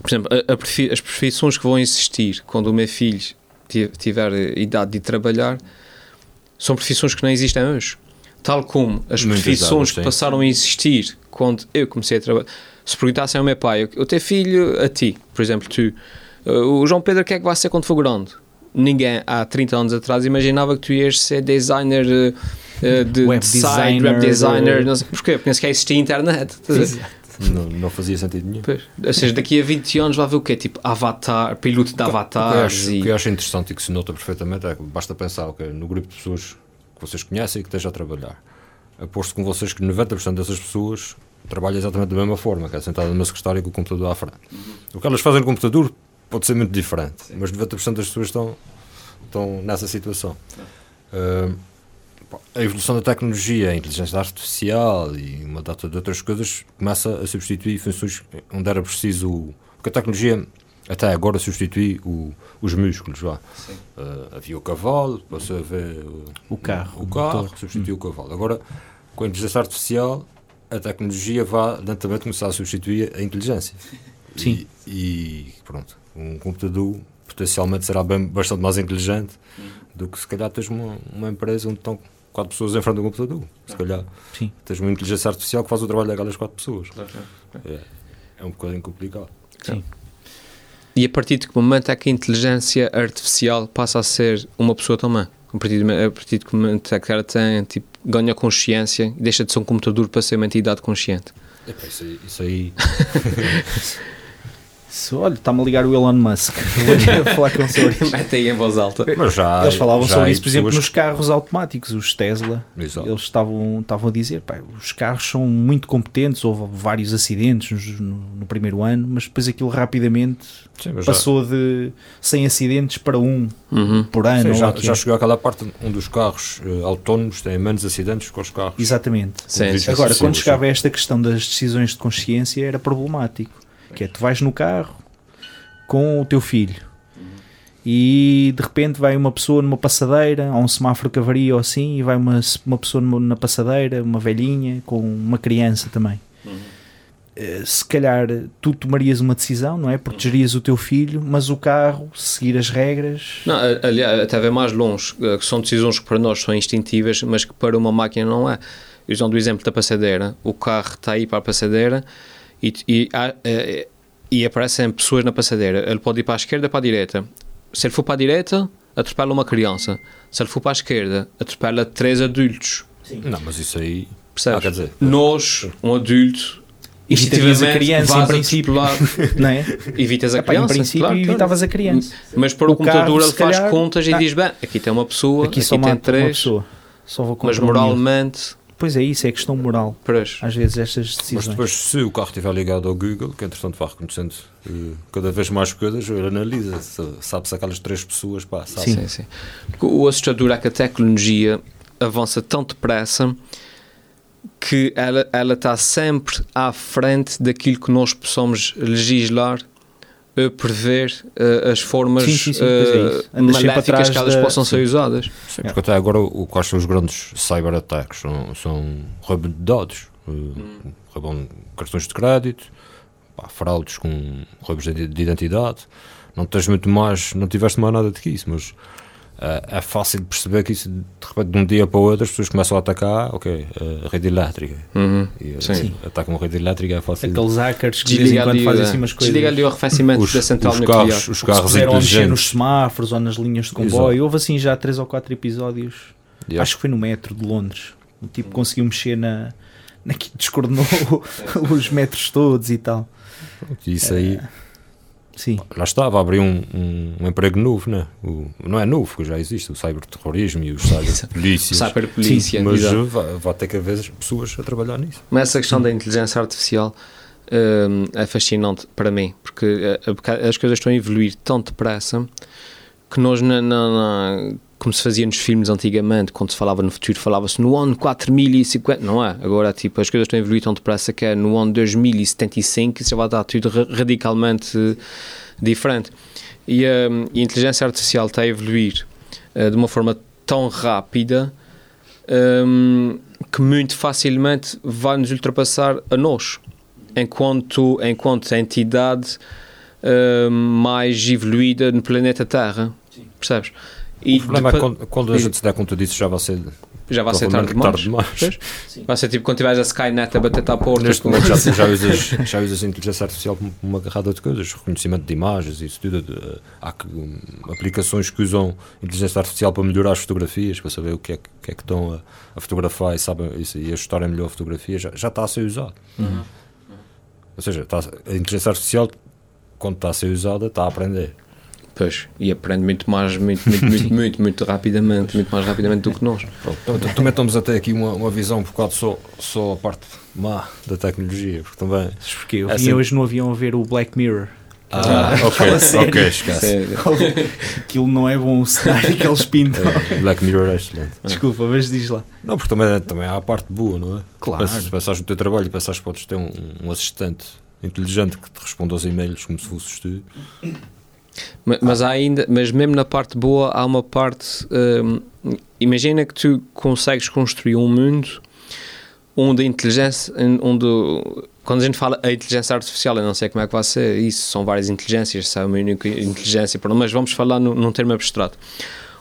por exemplo, a- a profi- as profissões que vão existir quando o meu filho ti- tiver idade de trabalhar são profissões que não existem hoje. Tal como as Muitas profissões delas, que passaram a existir quando eu comecei a trabalhar. Se perguntassem ao meu pai, eu tenho filho a ti, por exemplo, tu, o João Pedro, o que é que vai ser quando for grande? Ninguém há 30 anos atrás imaginava que tu ias ser designer uh, uh, de, Web de site, designer, web designer, de- não sei porquê, porque nem sequer existia internet. ver? Não, não fazia sentido nenhum. Pois. Ou seja, daqui a 20 anos vai ver o quê? Tipo, avatar, piloto de O que eu acho- e... O que eu acho interessante e que se nota perfeitamente é que basta pensar ok, no grupo de pessoas que vocês conhecem e que esteja a trabalhar. Aposto com vocês que 90% dessas pessoas trabalham exatamente da mesma forma, que é sentada numa secretária com o computador à frente. O que elas fazem no computador pode ser muito diferente, mas 90% das pessoas estão, estão nessa situação. Pá, a evolução da tecnologia, a inteligência artificial e uma data de outras coisas começa a substituir funções onde era preciso. Porque a tecnologia até agora substitui o- os músculos. Vá. Ah, havia o cavalo, passou a ver o, O carro, o o carro motor. substituiu o cavalo. Agora, com a inteligência artificial, a tecnologia vai lentamente começar a substituir a inteligência. Sim. E, e pronto, um computador potencialmente será bem, bastante mais inteligente do que se calhar tens uma, uma empresa onde estão quatro pessoas em frente do computador. Se calhar Sim. tens uma inteligência artificial que faz o trabalho daquelas quatro pessoas. É, é um bocadinho complicado. E a partir de que momento é que a inteligência artificial passa a ser uma pessoa também? A partir, de, a partir de que momento é que ela tem, tipo, ganha consciência e deixa de ser um computador para ser uma entidade consciente? Epá, isso aí, isso aí Se, olha, está-me a ligar o Elon Musk. Vou falar com sobre. Mete aí em voz alta. mas já, Eles falavam já sobre isso, por exemplo, pessoas nos carros automáticos, os Tesla. Exato. Eles estavam, estavam a dizer, pá, os carros são muito competentes, houve vários acidentes no, no primeiro ano, mas depois aquilo rapidamente Sim, mas já- passou de 100 acidentes para um Uhum. por ano. Sim, já, já é. chegou àquela parte onde os carros eh, autónomos têm menos acidentes que os carros. Exatamente. Sim, com Agora, quando chegava a esta questão das decisões de consciência, era problemático. Que é, tu vais no carro com o teu filho e de repente vai uma pessoa numa passadeira, há um semáforo que avaria ou assim, e vai uma, uma pessoa na passadeira, uma velhinha, com uma criança também. Eh, Se calhar tu tomarias uma decisão, não é? Protegerias o teu filho, mas o carro, seguir as regras. Não, aliás, até vai mais longe, eh, que são decisões que para nós são instintivas, mas que para uma máquina não é. Usando o exemplo da passadeira, o carro está aí para a passadeira e, e, há, eh, e aparecem pessoas na passadeira. Ele pode ir para a esquerda ou para a direita. Se ele for para a direita, atropela uma criança. Se ele for para a esquerda, atropela três adultos. Não, mas isso aí. Percebes? Ah, quer dizer, Nós, um adulto, Evitarias a instintivamente, criança, em princípio. Não é? evitas a Epá, em criança. princípio, claro, claro. evitavas a criança. Mas para o, O computador carro, ele faz calhar, contas e diz: bem, aqui tem uma pessoa, Aqui aqui, só tem três, pessoa. Só vou mas um moralmente, Pois é isso, é questão moral. pois, Às vezes estas Mas decisões. depois, se o carro estiver ligado ao Google, que entretanto vai reconhecendo eh, cada vez mais coisas, ele analisa, se- sabe se aquelas três pessoas, pá, sabe. Sim. sim, sim. O assustador é que a tecnologia avança tão depressa que ela, ela está sempre à frente daquilo que nós possamos legislar, eh, prever eh, as formas Sim, sim, sim, pois é eh, maléficas atrás que elas da- possam ser usadas. Sim, porque até agora, o, quais são os grandes cyber-ataques? São, são roubo de dados, roubam cartões de crédito, pá, fraudes com roubos de, de identidade. Não tens muito mais, não tiveste mais nada do que isso, mas é fácil de perceber que isso, de repente, de um dia para o outro, as pessoas começam a atacar, ok, eh, a rede elétrica. Uhum. E, eh, Sim. atacam a rede elétrica, é fácil. Aqueles hackers que de vez em Desliga quando fazem eh, assim umas coisas. desliga ali o arrefecimento Os, da central os nuclear. carros, os Se carros mexer nos inteligentes. semáforos ou nas linhas de comboio. Exato. Houve assim já três ou quatro episódios. Yeah. Acho que foi no metro de Londres. O tipo conseguiu mexer na. na que descoordenou os metros todos e tal. Isso aí, Sim. lá está, vai abrir um, um, um emprego novo, né? O, não é novo, porque já existe o cyberterrorismo e os cyberpolícias. Cyberpolícia, mas exato. vai, vai ter que haver pessoas a trabalhar nisso. Mas essa questão da inteligência artificial hum, é fascinante para mim, porque eh, as coisas estão a evoluir tão depressa que nós, na, na- na- como se fazia nos filmes antigamente, quando se falava no futuro, falava-se no ano 4050, não é? Agora, tipo, as coisas estão a evoluir tão depressa que é no ano 2075 isso já vai dar tudo ra- radicalmente eh, diferente. E, eh, e a inteligência artificial está a evoluir eh, de uma forma tão rápida hum, que muito facilmente vai nos ultrapassar a nós, enquanto, enquanto entidade hum, mais evoluída no planeta Terra. Percebes? E o problema é quando, quando a gente se der conta disso já vai ser já vai ser tarde demais. tarde Pois. Vai ser tipo quando tiveres a Skynet a bater-te à porta. Neste momento já, já, usas, já usas a inteligência artificial como uma garrada de coisas, reconhecimento de imagens e isso tudo. há que, hum, aplicações que usam inteligência artificial para melhorar as fotografias, para saber o que é, que- que, é que estão a, a fotografar e, sabem, isso, e ajustarem melhor a fotografia, já, já está a ser usado. Ou seja, está, a inteligência artificial, quando está a ser usada, está a aprender. Pois, e aprende muito mais, muito, muito, muito, muito, muito rapidamente, muito mais rapidamente do que nós. Pronto, então, também estamos até aqui uma, uma visão um bocado só, só a parte má da tecnologia, porque também. Porque eu É sempre- hoje no avião a ver o Black Mirror. Ah, ok, Fala sério. ok, esquece. Aquilo não é bom o cenário que eles pintam. É, Black Mirror é excelente. Desculpa, mas diz lá. Não, porque também, também há a parte boa, não é? Claro. Se pensares no teu trabalho e pensares que podes ter um, um assistente inteligente que te responda aos e-mails como se fosses tu. Ma- Mas há ainda, mas mesmo na parte boa há uma parte. hum, imagina que tu consegues construir um mundo onde a inteligência, onde quando a gente fala a inteligência artificial, eu não sei como é que vai ser isso, são várias inteligências, é uma única inteligência, mas vamos falar num termo abstrato,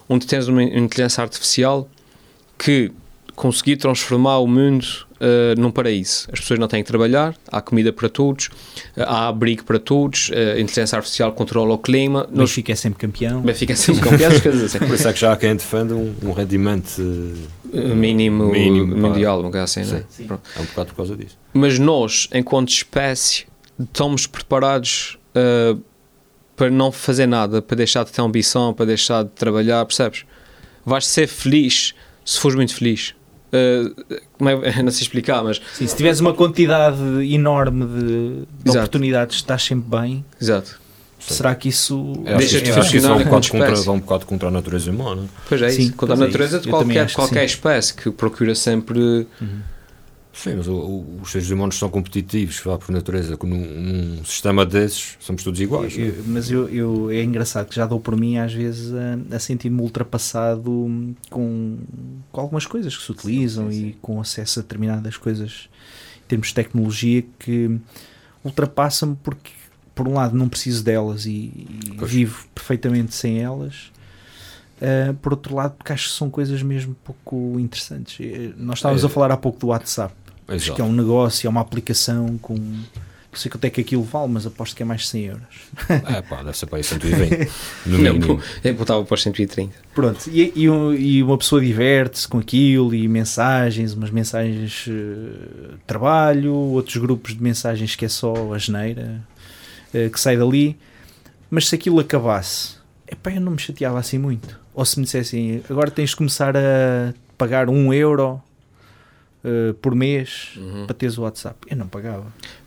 onde tens uma inteligência artificial que conseguir transformar o mundo uh, num paraíso. As pessoas não têm que trabalhar, há comida para todos, uh, há abrigo para todos, uh, a inteligência artificial controla o clima, O nós Benfica é sempre campeão. Benfica é sempre campeão, as coisas assim. Por isso é que já há quem defenda um, um rendimento. Mínimo, Mínimo, pá. mundial, coisa assim, não é? Sim. É um bocado por causa disso. Mas nós, enquanto espécie, estamos preparados uh, para não fazer nada, para deixar de ter ambição, para deixar de trabalhar, percebes? Vais ser feliz se fores muito feliz. Uh, como é, não sei explicar, mas Sim, se tiveres uma quantidade enorme de, de oportunidades, estás sempre bem. exato. Será que isso É, Deixa de funcionar vai um, enquanto bocado contra, espécie. vai um bocado contra a natureza humana. Pois é, Sim, isso. Contra a é natureza isso. de qualquer, qualquer sim. espécie que procura sempre. Sim, mas o- o- os seres humanos são competitivos, vá por natureza. Num, num sistema desses, somos todos iguais. não é? Eu- mas eu, eu- é engraçado que já dou por mim às vezes a, a sentir-me ultrapassado com, com algumas coisas que se utilizam e com acesso a determinadas coisas em termos de tecnologia que ultrapassa-me porque por um lado não preciso delas e, e vivo perfeitamente sem elas Uh, por outro lado porque acho que são coisas mesmo pouco interessantes Eh, nós estávamos É. a falar há pouco do WhatsApp Acho Exato. que é um negócio, é uma aplicação com. Não sei quanto é que aquilo vale, mas aposto que é mais de 100 euros. É pá, deve ser para aí 120. No mínimo. eu botava para os 130. Pronto, e, e, e uma pessoa diverte-se com aquilo e mensagens, umas mensagens eh, de trabalho, outros grupos de mensagens que é só a geneira eh, que sai dali. Mas se aquilo acabasse, epá, eu não me chateava assim muito. Ou se me dissessem agora tens de começar a pagar um euro eh, por mês Uhum. para teres o WhatsApp, eu não pagava.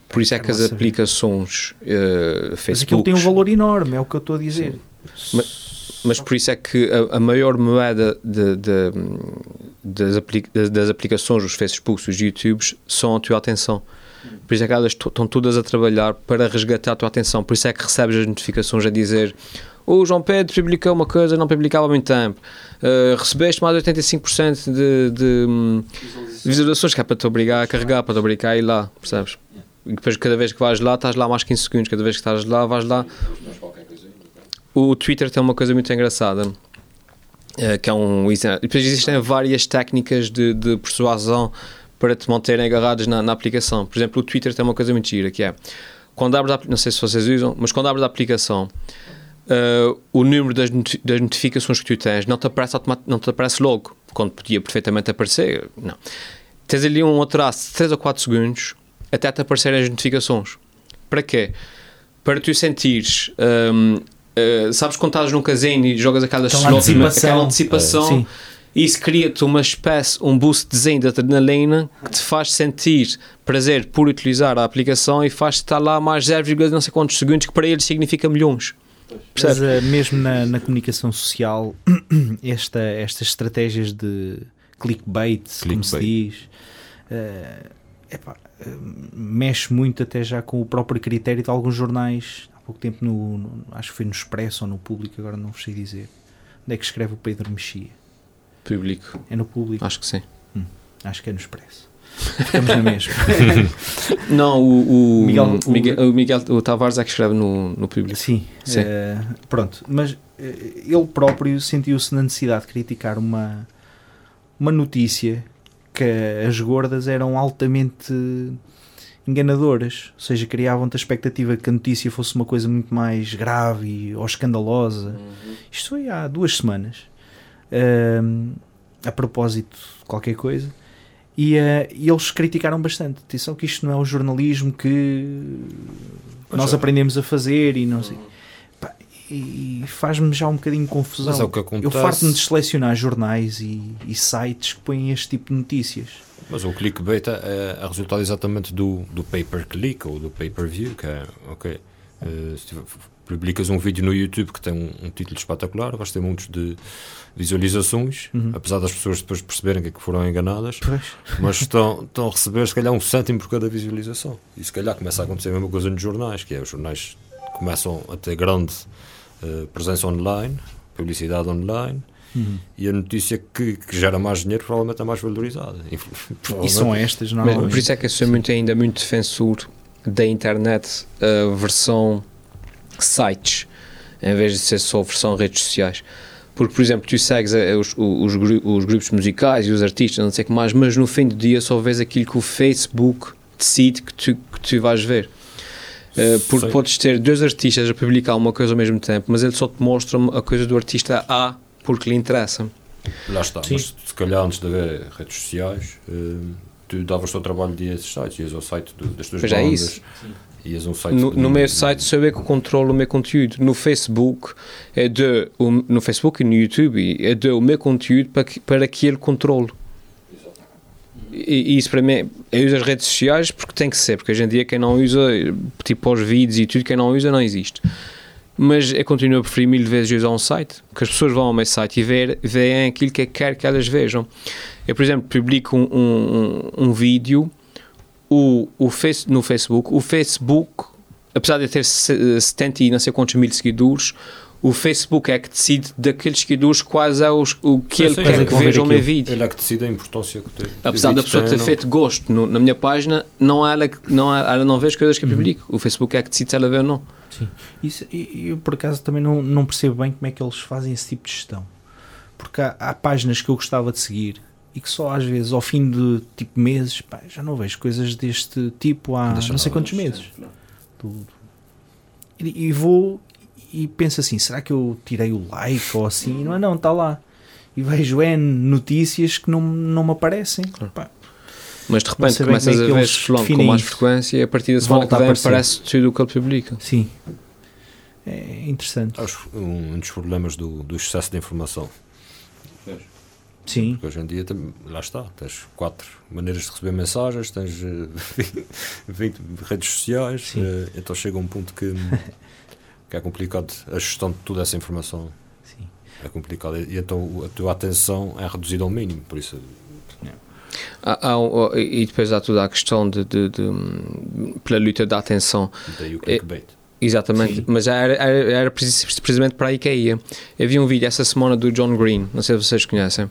Por isso é que as saber. aplicações uh, Mas aquilo tem um Facebook. valor enorme, é o que eu estou a dizer. Mas por isso é que a, a maior moeda de- de- das, apli- das- aplicações, os Facebooks, os YouTubes, são a tua atenção. Por isso é que elas estão todas a trabalhar para resgatar a tua atenção. Por isso é que recebes as notificações a dizer o João Pedro publicou uma coisa não publicava há muito tempo. Uh, recebeste mais de 85% de, de hum, visualizações que é para te obrigar a carregar, para te obrigar a ir lá, percebes? E depois cada vez que vais lá, estás lá mais 15 segundos. Cada vez que estás lá, vais lá. O Twitter tem uma coisa muito engraçada. eh, que é um depois existem várias técnicas de, de persuasão para te manterem agarrados na, na aplicação. Por exemplo, o Twitter tem uma coisa muito gira que é quando abres a, não sei se vocês usam, mas quando abres a aplicação, eh, o número das, noti- das notificações que tu tens não te aparece não te aparece logo, quando podia perfeitamente aparecer. Não. Tens ali um atraso de 3 ou 4 segundos até te aparecerem as notificações. Para quê? Para tu sentires. hum, eh, sabes quando estás num casino e jogas aquelas Aquela slots, antecipação. aquela antecipação Sim. isso cria-te uma espécie, um boostzinho de adrenalina que te faz sentir prazer por utilizar a aplicação e faz-te estar lá mais 0, não sei quantos segundos, que para eles significa milhões. Mas uh, mesmo na, na, comunicação social, esta, estas estratégias de clickbait, clickbait. como se diz, uh, epá, uh, mexe muito até já com o próprio critério de alguns jornais. Há pouco tempo, no, no acho que foi no Expresso ou no Público, agora não sei dizer. Onde é que escreve o Pedro Mexia? Público. É no Público? Acho que sim. Hum, acho que é no Expresso. Ficamos na mesma. Não, o, o, Miguel, o, Miguel, o Miguel o Tavares é que escreve no, no público. Sim, Sim. Uh, pronto. Mas uh, ele próprio sentiu-se na necessidade de criticar uma, uma notícia que as gordas eram altamente enganadoras, ou seja, criavam-te a expectativa que a notícia fosse uma coisa muito mais grave ou escandalosa. Uhum. Isto foi há duas semanas. Uh, a propósito de qualquer coisa e, uh, e eles criticaram bastante. Atenção que isto não é o jornalismo que nós é. aprendemos a fazer e não sei. Pá, e faz-me já um bocadinho confusão. Mas é o que acontece. Eu farto-me de selecionar jornais e, e, sites que põem este tipo de notícias. Mas o clickbait é, é resultado exatamente do, do pay-per-click ou do pay-per-view, que é, ok, uh, publicas um vídeo no YouTube que tem um, um título espetacular, vais ter muitos de visualizações, uhum. apesar das pessoas depois perceberem que, é que foram enganadas, pois. mas estão, estão a receber se calhar um cêntimo por cada visualização. E se calhar começa a acontecer a mesma coisa nos jornais, que é os jornais começam a ter grande uh, presença online, publicidade online, Uhum. E a notícia que, que, gera mais dinheiro provavelmente é mais valorizada. E são estas, não Mas, Por isso é que eu sou muito, ainda muito defensor da internet, a versão sites, em vez de ser só versão redes sociais. Porque, por exemplo, tu segues os, os, os, grupos musicais e os artistas, não sei o que mais, mas no fim do dia só vês aquilo que o Facebook decide que tu, que tu vais ver. Uh, porque Sei. podes ter dois artistas a publicar uma coisa ao mesmo tempo, mas ele só te mostra a coisa do artista A porque lhe interessa. Lá está, Sim. mas se calhar antes de haver redes sociais, uh, tu davas o teu trabalho de esses sites, ias ao site do, das tuas pois é bandas. É isso. Ias um site no, no meu site sou eu que controlo o meu conteúdo. No Facebook é de o, no Facebook e no YouTube é de o meu conteúdo para que, para que ele controle. E, e isso para mim, eu uso as redes sociais porque tem que ser, porque hoje em dia quem não usa, tipo os vídeos e tudo, quem não usa não existe. Mas eu continuo a preferir mil vezes usar um site, porque as pessoas vão ao meu site e ver, veem aquilo que eu quero que elas vejam. Eu, por exemplo, publico um, um, um vídeo o, o face, no Facebook, o Facebook, apesar de ter 70 e não sei quantos mil seguidores, o Facebook é que decide daqueles seguidores quais é os, o que ele quer que vejam o meu vídeo. Ele é que decide a importância que tem. Apesar da pessoa ter feito gosto no, na minha página, não ela, não ela não vê as coisas que eu uhum. publico. O Facebook é que decide se ela vê ou não. Sim. Isso, eu, por acaso, também não, não percebo bem como é que eles fazem esse tipo de gestão. Porque há, há páginas que eu gostava de seguir e que só às vezes ao fim de tipo meses pá, já não vejo coisas deste tipo há Deixa não sei quantos meses. tudo e, e, vou e penso assim será que eu tirei o like ou assim? Não é não está lá. E vejo N notícias que não, não me aparecem. Claro. mas de repente começas é a ver fulano com mais frequência e a partir da semana que vem aparece tudo o que ele publica. Sim. É interessante. Acho um dos problemas do, do excesso de informação Sim. Porque hoje em dia, lá está, tens quatro maneiras de receber mensagens, tens 20 eh, redes sociais, uh, então chega um ponto que, que é complicado a gestão de toda essa informação. Sim. É complicado. E então a tua atenção é reduzida ao mínimo, por isso. Há, há, e depois há toda a questão de, de, de pela luta da atenção. Daí o clickbait. É, Exatamente, Sim. mas era, era, era, precisamente para aí que ia. Havia um vídeo essa semana do John Green, não sei se vocês conhecem,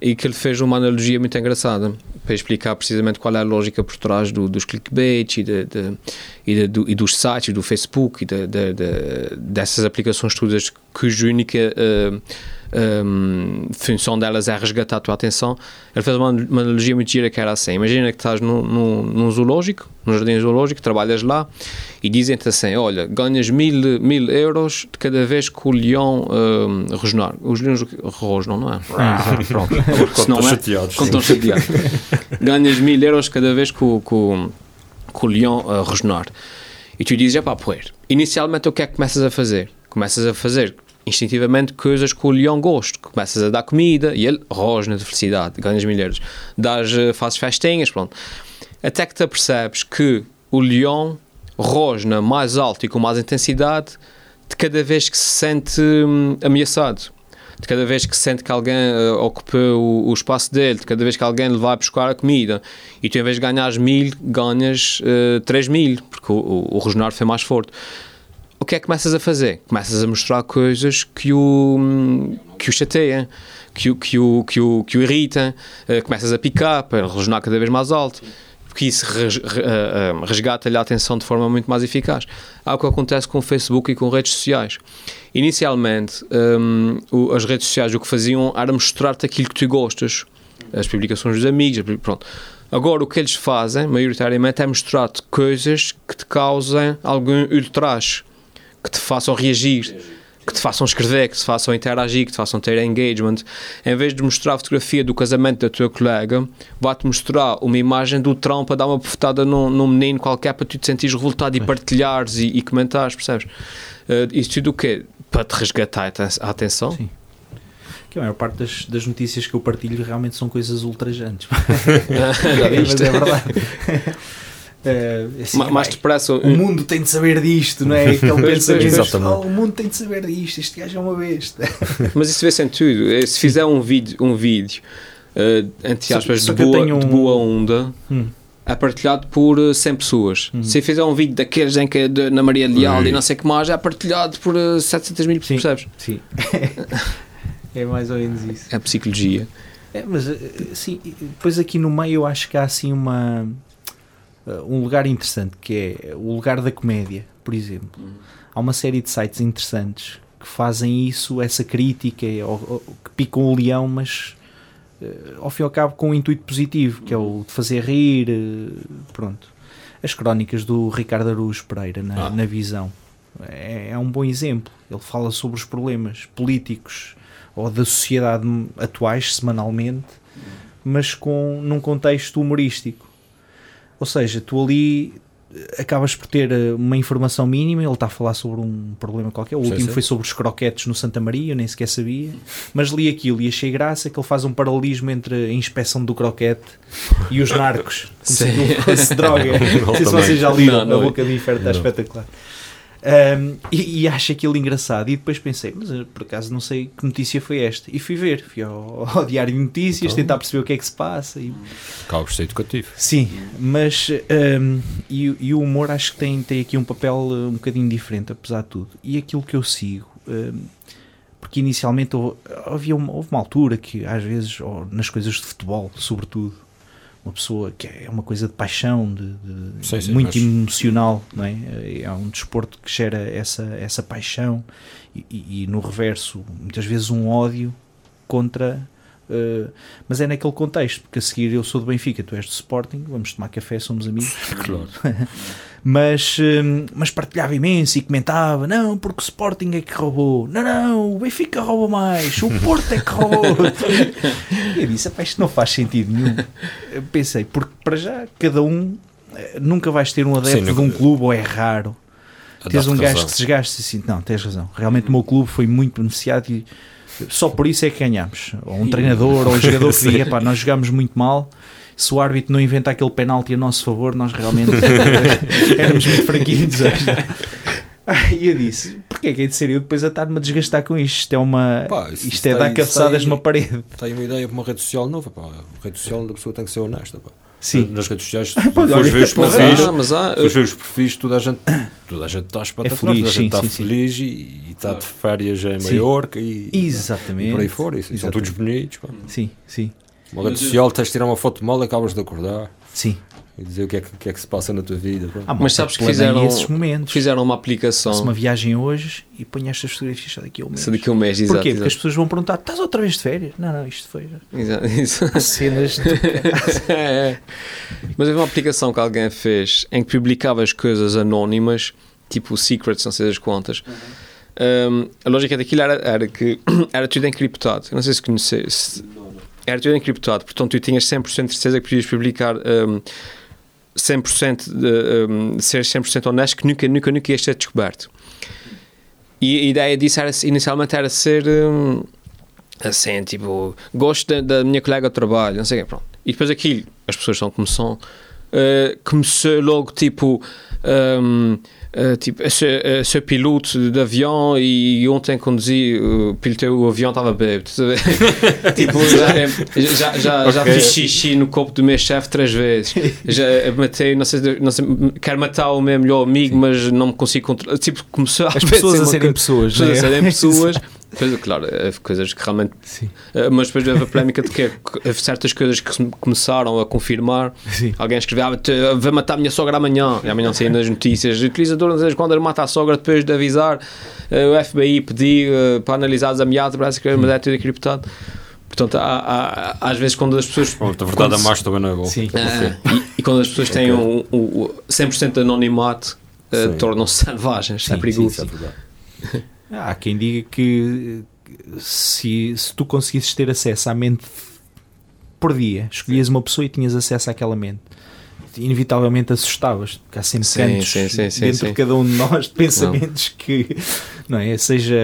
e que ele fez uma analogia muito engraçada para explicar precisamente qual é a lógica por trás do, dos clickbait e, de, de, e, de, do, e, dos sites, do Facebook e dessas aplicações todas cuja única. Uh, um, função delas é resgatar a tua atenção. Ele fez uma, uma analogia muito gira que era assim: imagina que estás num, num, num zoológico, num jardim zoológico, trabalhas lá e dizem-te assim: olha, ganhas mil, mil euros de cada vez que o leão um, rosnar. Os leões rosnam, não é? Ah, pronto. Não é, chateados. Quando estão chateados. ganhas mil euros cada vez que o, que o, que o leão uh, rosnar. E tu dizes: é pá, poer. Inicialmente, o que é que começas a fazer? Começas a fazer instintivamente coisas que o leão gosta. Começas a dar comida e ele rosna de felicidade, ganhas milheiros. Dás, eh, fazes festinhas, pronto. Até que te apercebes que o leão rosna mais alto e com mais intensidade de cada vez que se sente hum, ameaçado. De cada vez que sente que alguém uh, ocupa o, o, espaço dele, de cada vez que alguém lhe vai buscar a comida, e tu em vez de ganhar mil, ganhas uh, três mil, porque o, o, o foi mais forte. O que é que começas a fazer? Começas a mostrar coisas que o, que o chateiam, que o, que o, que o, que o irritam, uh, começas a picar para o regional cada vez mais alto porque isso resgata-lhe a atenção de forma muito mais eficaz. Há o que acontece com o Facebook e com redes sociais. Inicialmente, um, as redes sociais o que faziam era mostrar-te aquilo que tu gostas, as publicações dos amigos, pronto. Agora, o que eles fazem, maioritariamente, é mostrar-te coisas que te causem algum ultraje, que te façam reagir que te façam escrever, que te façam interagir, que te façam ter engagement. Em vez de mostrar a fotografia do casamento da tua colega, vai-te mostrar uma imagem do Trump a dar uma bofetada num, num menino qualquer para tu te sentires revoltado e partilhares e, e comentares, percebes? Uh, isso tudo o quê? Para te resgatar a atenção? Sim. Que a maior parte das, das notícias que eu partilho realmente são coisas ultrajantes. Já? Mas é verdade. Uh, assim, mais depressa. O mundo tem de saber disto, não é? Aquele pensamento. Oh, o mundo tem de saber disto, este gajo é uma besta. Mas isso vê-se em tudo. Eh, se fizer um vídeo, um vídeo uh, entre aspas, de, boa, um... de boa onda. Hum é partilhado por 100 pessoas. Hum. Se fizer um vídeo daqueles em que é de, na Maria Leal e não sei o que mais, é partilhado por 700 mil pessoas, percebes? Sim. é mais ou menos isso. É a psicologia. É, mas, sim, depois aqui no meio eu acho que há assim uma um lugar interessante que é o lugar da comédia, por exemplo. Há uma série de sites interessantes que fazem isso, essa crítica, ou, ou, que picam o leão, mas uh, ao fim e ao cabo com um intuito positivo, que é o de fazer rir. Uh, pronto. As crónicas do Ricardo Araújo Pereira na, ah. na visão é, é um bom exemplo. Ele fala sobre os problemas políticos ou da sociedade atuais semanalmente, mas com num contexto humorístico. Ou seja, tu ali eh, acabas por ter eh, uma informação mínima. Ele está a falar sobre um problema qualquer. O último foi sobre os croquetes no Santa Maria, eu nem sequer sabia. Mas li aquilo e achei graça que ele faz um paralelismo entre a inspeção do croquete e os narcos. Como se fosse droga. não sei se vocês já liram. Na boca do inferno está espetacular. Um, e, e acho aquilo engraçado. E depois pensei, mas eh, por acaso não sei que notícia foi esta. E fui ver, fui ao, ao Diário de Notícias, então, tentar perceber o que é que se passa. E... Por ser educativo. Sim, mas um, e, e, o humor acho que tem, tem aqui um papel uh, um bocadinho diferente, apesar de tudo. E aquilo que eu sigo. Um, porque inicialmente houve, havia uma, houve uma altura que às vezes, nas coisas de futebol, sobretudo, uma pessoa que é uma coisa de paixão, de, de sim, sim, muito mas... emocional, não é? É um desporto que gera essa, essa paixão e, e, e no reverso, muitas vezes, um ódio contra. Uh, mas é naquele contexto, porque a seguir eu sou do Benfica, tu és do Sporting, vamos tomar café, somos amigos. Claro. mas, hum, mas partilhava imenso e comentava: não, porque o Sporting é que roubou, não, não, o Benfica rouba mais, o Porto é que roubou. eu disse: isto não faz sentido nenhum. Eu pensei, porque para já cada um eh, nunca vais ter um adepto Sim, de um clube ou é raro. Tens um gajo que se desgaste assim, não, tens razão. Realmente o meu clube foi muito beneficiado e só por isso é que ganhamos. Ou um treinador ou um jogador que diga, pá, nós jogamos muito mal se o árbitro não inventa aquele penalti a nosso favor, nós realmente éramos muito fraquinhos E eu disse, porquê é que é de ser eu depois a estar-me a desgastar com isto? Isto é uma. Pá, isto, isto é dar cabeçadas numa parede. Tenho uma ideia para uma rede social nova, pá. A rede social da pessoa tem que ser honesta, pá. Sim. Nas redes sociais, depois ver os perfis, ah, mas há, ver os perfis, toda a gente, toda a gente está espetacular, é feliz, toda a gente sim, está sim, feliz sim. E, e, está de férias em Maiorca e, Exatamente. e por aí fora. E, são todos bonitos. Pá. Sim, sim. Uma rede social, tens de tirar uma foto mal, acabas de acordar. Sim. E dizer o que é que, que, é que se passa na tua vida. Ah, mas sabes que fizeram, esses momentos. fizeram uma aplicação. Faço uma viagem hoje e ponho estas fotografias só daqui a um mês. Só daqui a um mês, exato. Porquê? Exato. Porque as pessoas vão perguntar: estás outra vez de férias? Não, não, isto foi. Exato. exato. Cenas. De... é, é. Mas havia uma aplicação que alguém fez em que publicava as coisas anónimas, tipo secrets, não sei das contas. Uhum. Um, a lógica daquilo era, era que era tudo encriptado. Eu não sei se conheces era tudo encriptado, portanto tu tinhas 100% de certeza que podias publicar um, 100% de, um, ser 100% honesto que nunca, nunca, nunca ia ser descoberto. E a ideia disso era, inicialmente era ser um, assim, tipo, gosto da, da, minha colega de trabalho, não sei o quê, pronto. E depois aquilo, as pessoas são como são, uh, começou logo tipo. Um, Uh, tipo, esse, esse piloto de avião e ontem conduzi, uh, pilotei o avião, estava bêbado. tipo, já, já, já, okay. já fiz xixi no corpo do meu chefe três vezes. Já matei, não sei, não sei, quero matar o meu melhor amigo, Sim. mas não me consigo controlar. Tipo, começou As pessoas a serem pessoas, pessoas né? a serem pessoas. Pois, claro, coisas que realmente. Sim. Uh, mas depois houve a polémica de que houve certas coisas que começaram a confirmar. Sim. Alguém escreveu: ah, vai matar a minha sogra amanhã. E amanhã saem nas notícias. O utilizador, não sei quando mata a sogra, depois de avisar, uh, o FBI pediu uh, para analisar as ameaças, parece que mas é tudo encriptado. Portanto, há, há, às vezes quando as pessoas. Pronto, a verdade a mais também não é bom. Sim. e, e, quando as pessoas têm o um, um, 100% de anonimato, tornam-se selvagens. Sim, é perigoso. Sim, é Há quem diga que se, se tu conseguisses ter acesso à mente por dia, escolhias uma pessoa e tinhas acesso àquela mente, inevitavelmente assustavas, porque há sempre sim, cantos sim, sim, dentro de cada um de nós de pensamentos não. que, não é? Seja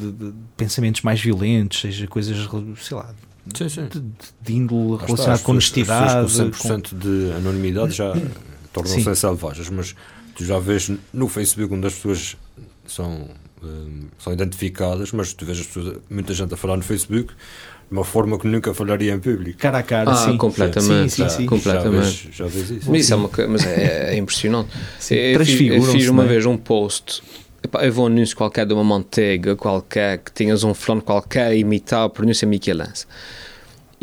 de, de, pensamentos mais violentos, seja coisas, sei lá, sim, sim. De, de índole relacionada com honestidade. As com 100% com... de anonimidade já tornam-se selvagens, mas tu já vês no Facebook onde as pessoas são um, são identificadas, mas tu vês as pessoas, muita gente a falar no Facebook de uma forma que nunca falaria em público. Cara a cara, ah, sim. Completamente. Sim, sim, sim. completamente. Já vês, já vês isso. Mas, isso é, uma, mas é, é impressionante. Sim, eu, fiz, eu fiz uma vez um post eu vou um anúncio qualquer de uma manteiga qualquer que tinhas um fulano qualquer a imitar a pronúncia Michelense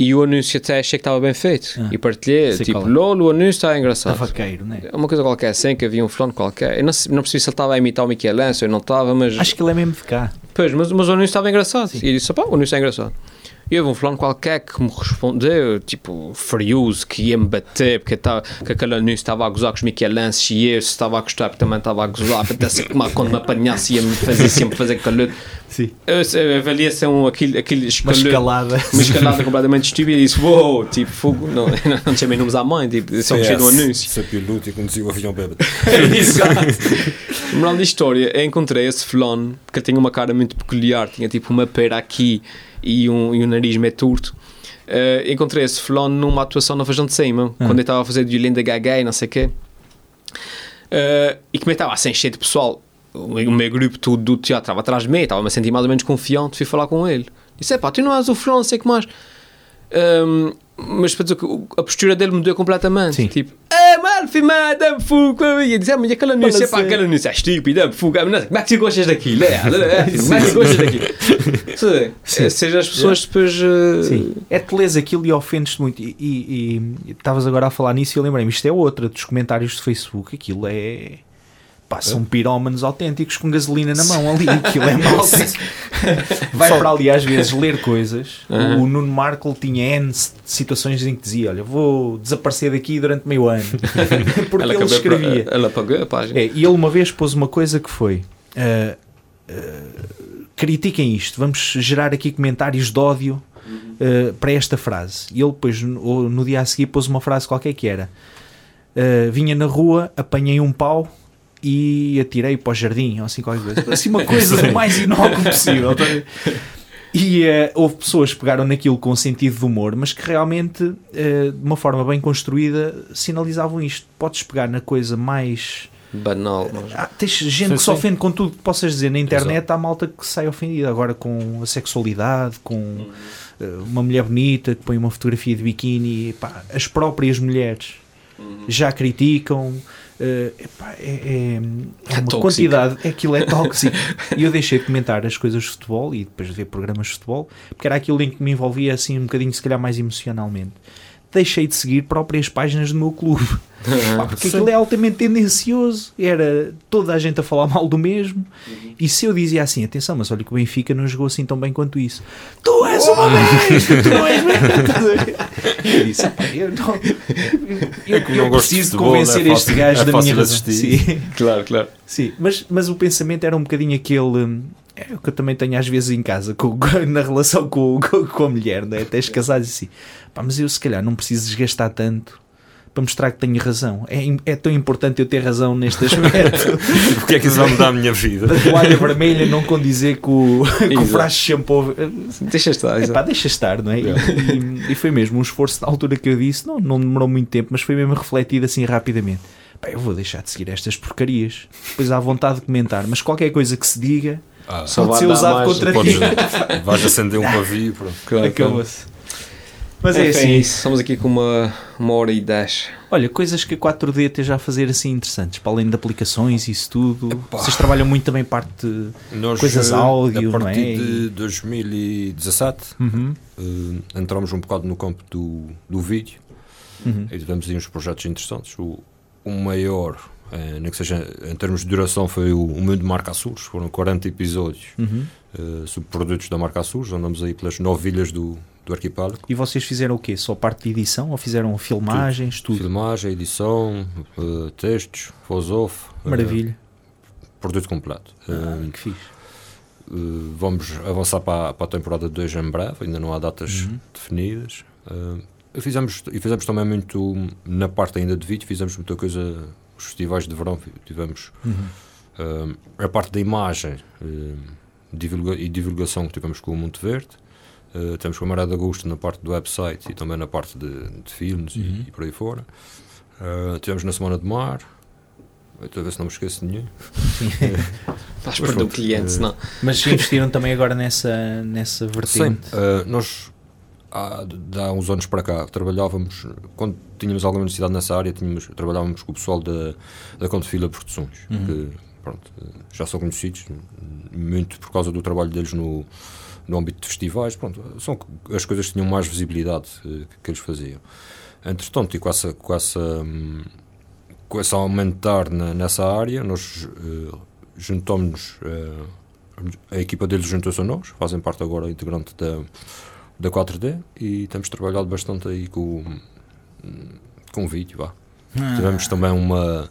e o anúncio até achei que estava bem feito ah, e partilhei, tipo, LOL, o anúncio está engraçado. Vaqueiro, né? É uma coisa qualquer, sem que havia um fulano qualquer. Eu não, não percebi se ele estava a imitar o Michelense, eu não estava, mas. Acho que ele é mesmo de cá. Pois, mas, mas o anúncio estava engraçado. Sim. E disse, pá, o anúncio é engraçado. E houve um fulano qualquer que me respondeu, tipo, furioso, que ia me bater, porque tava, que aquele anúncio estava a gozar com os Michelenses e eu estava a gostar, porque também estava a gozar, até se quando me apanhasse ia me fazer sempre fazer calor. Sim. Eu avalia se é um, aquele, aquele escalor, uma escalada. Uma escalada completamente estúpida e disse: Uou, wow, tipo, fogo, não, não chamei nomes à mãe, tipo, só mexer no anúncio. Se é piloto e conduziu o avião bêbado. Exato. Moral da história, eu encontrei esse fulano, que tinha uma cara muito peculiar, tinha tipo uma pera aqui e um, e um nariz meio turto. Uh, encontrei esse fulano numa atuação na Fajão de Cima, hum. quando ele estava a fazer de Linda Gaga e não sei o quê. Uh, e como estava assim cheio de pessoal, o meu grupo todo do teatro estava atrás de mim, estava-me a sentir mais ou menos confiante, fui falar com ele. Disse: é pá, tu não és o não sei o que mais. Um, mas para dizer que a postura dele mudou completamente. Sim. Tipo, é mal filmada, fogo. E dizer, mas aquela notícia, pá, aquela notícia é estúpida, fogo. Como é que tu gostas daquilo? É, como é que tu gostas daquilo? Sim. Seja as pessoas depois. Uh... Sim. É te lês aquilo e ofendes-te muito. E estavas agora a falar nisso e eu lembrei-me, isto é outra dos comentários do Facebook. Aquilo é Pá, são pirómanos autênticos com gasolina na mão ali, aquilo é mal. Vai para ali às vezes ler coisas. Uhum. O Nuno Markle tinha N situações em que dizia: Olha, vou desaparecer daqui durante meio ano. Porque ela ele escrevia. Pra, ela apagou a página. É, e ele uma vez pôs uma coisa que foi: uh, uh, critiquem isto, vamos gerar aqui comentários de ódio uh, para esta frase. E ele depois, no, no, dia a seguir, pôs uma frase qualquer que era. vinha na rua, apanhei um pau e atirei para o jardim, ou assim qualquer coisa. Assim, uma coisa mais inócua possível. Tá e uh, houve pessoas que pegaram naquilo com sentido de humor, mas que realmente, uh, de uma forma bem construída, sinalizavam isto. Podes pegar na coisa mais. Banal. Mas... Ah, tens gente sim, que se ofende com tudo que possas dizer na internet. Exato. Há malta que sai ofendida agora com a sexualidade, com uh, uma mulher bonita que põe uma fotografia de biquíni. Pá, as próprias mulheres uhum. já criticam. Uh, epá, é, é, é, é, uma tóxico. quantidade, aquilo é tóxico. e eu deixei de comentar as coisas de futebol e depois de ver programas de futebol, porque era aquilo em que me envolvia assim um bocadinho, se calhar, mais emocionalmente deixei de seguir próprias páginas do meu clube. Pá, porque aquilo é altamente tendencioso. Era toda a gente a falar mal do mesmo. Uhum. E se eu dizia assim, atenção, mas olha que o Benfica não jogou assim tão bem quanto isso. Tu és uma besta, tu não és Eu disse, eu não, eu, eu, eu preciso de convencer é este gajo é da minha razão. Sim. Claro, claro. Sim, mas, mas o pensamento era um bocadinho aquele. É o que eu também tenho às vezes em casa, com, na relação com, com, com a mulher, né? até casado assim, pá, mas eu se calhar não preciso desgastar tanto para mostrar que tenho razão. É, é tão importante eu ter razão neste aspecto. O que é que isso vai mudar a minha vida? da toalha vermelha não condizer com, com o frasco de shampoo. Deixa estar. É pá, deixa estar, não é? E, e foi mesmo um esforço na altura que eu disse, não, não demorou muito tempo, mas foi mesmo refletido assim rapidamente. Pá, eu vou deixar de seguir estas porcarias. Depois há vontade de comentar, mas qualquer coisa que se diga Ah, Só pode ser usado mais- contra ti. vais acender um pavio. Pronto. Claro. Acabou-se. Mas é Enfim, assim. isso. Estamos aqui com uma, uma hora e dez. Olha, coisas que a 4D esteja a fazer assim interessantes, para além de aplicações e isso tudo. Epá. Vocês trabalham muito também parte. de- Nós, Coisas eh, áudio, a não é? partir de 2017 Uhum, eh, entramos um bocado no campo do, do vídeo uhum. e tivemos aí uns projetos interessantes. O, o maior, eh, nem que seja em termos de duração, foi o, o Mundo Marca Açores. Foram 40 episódios Uhum. eh, sobre produtos da marca Açores. Andamos aí pelas nove ilhas do, do arquipélago. E vocês fizeram o quê? Só parte de edição ou fizeram filmagens, tudo? Filmagem, edição, eh, textos, voz-off. Maravilha. produto completo. Ah, que fixe. Uh, vamos avançar para, a- para a temporada 2 em breve, ainda não há datas Uhum. definidas. Uh, e, fizemos, e fizemos também muito, na parte ainda de vídeo, fizemos muita coisa, os festivais de verão, tivemos Uhum. uh, a parte da imagem uh, divulga- e divulgação que tivemos com o Monte Verde. Uh, temos com a Maré de Agosto na parte do website e também na parte de, de filmes e- Uhum. e, por aí fora. Uh, tivemos na Semana de Mar. Estou a ver se não me esqueço de nenhum. Mas perder o cliente, senão. Mas investiram também agora nessa, nessa Sim, vertente. eh, nós há, há uns anos para cá trabalhávamos, quando tínhamos alguma necessidade nessa área, tínhamos, trabalhávamos com o pessoal da, da Contefila Produções, Uhum. que pronto, já são conhecidos, muito por causa do trabalho deles no, no âmbito de festivais, pronto, são as coisas que tinham mais visibilidade eh, que, que eles faziam. Entretanto, e com essa, com essa, com esse aumentar na- nessa área, nós eh, juntámos-nos, eh, a equipa deles juntou-se a nós, fazem parte agora integrante da, da 4D e temos trabalhado bastante aí com, com vídeo. Vá. Ah, Tivemos também uma.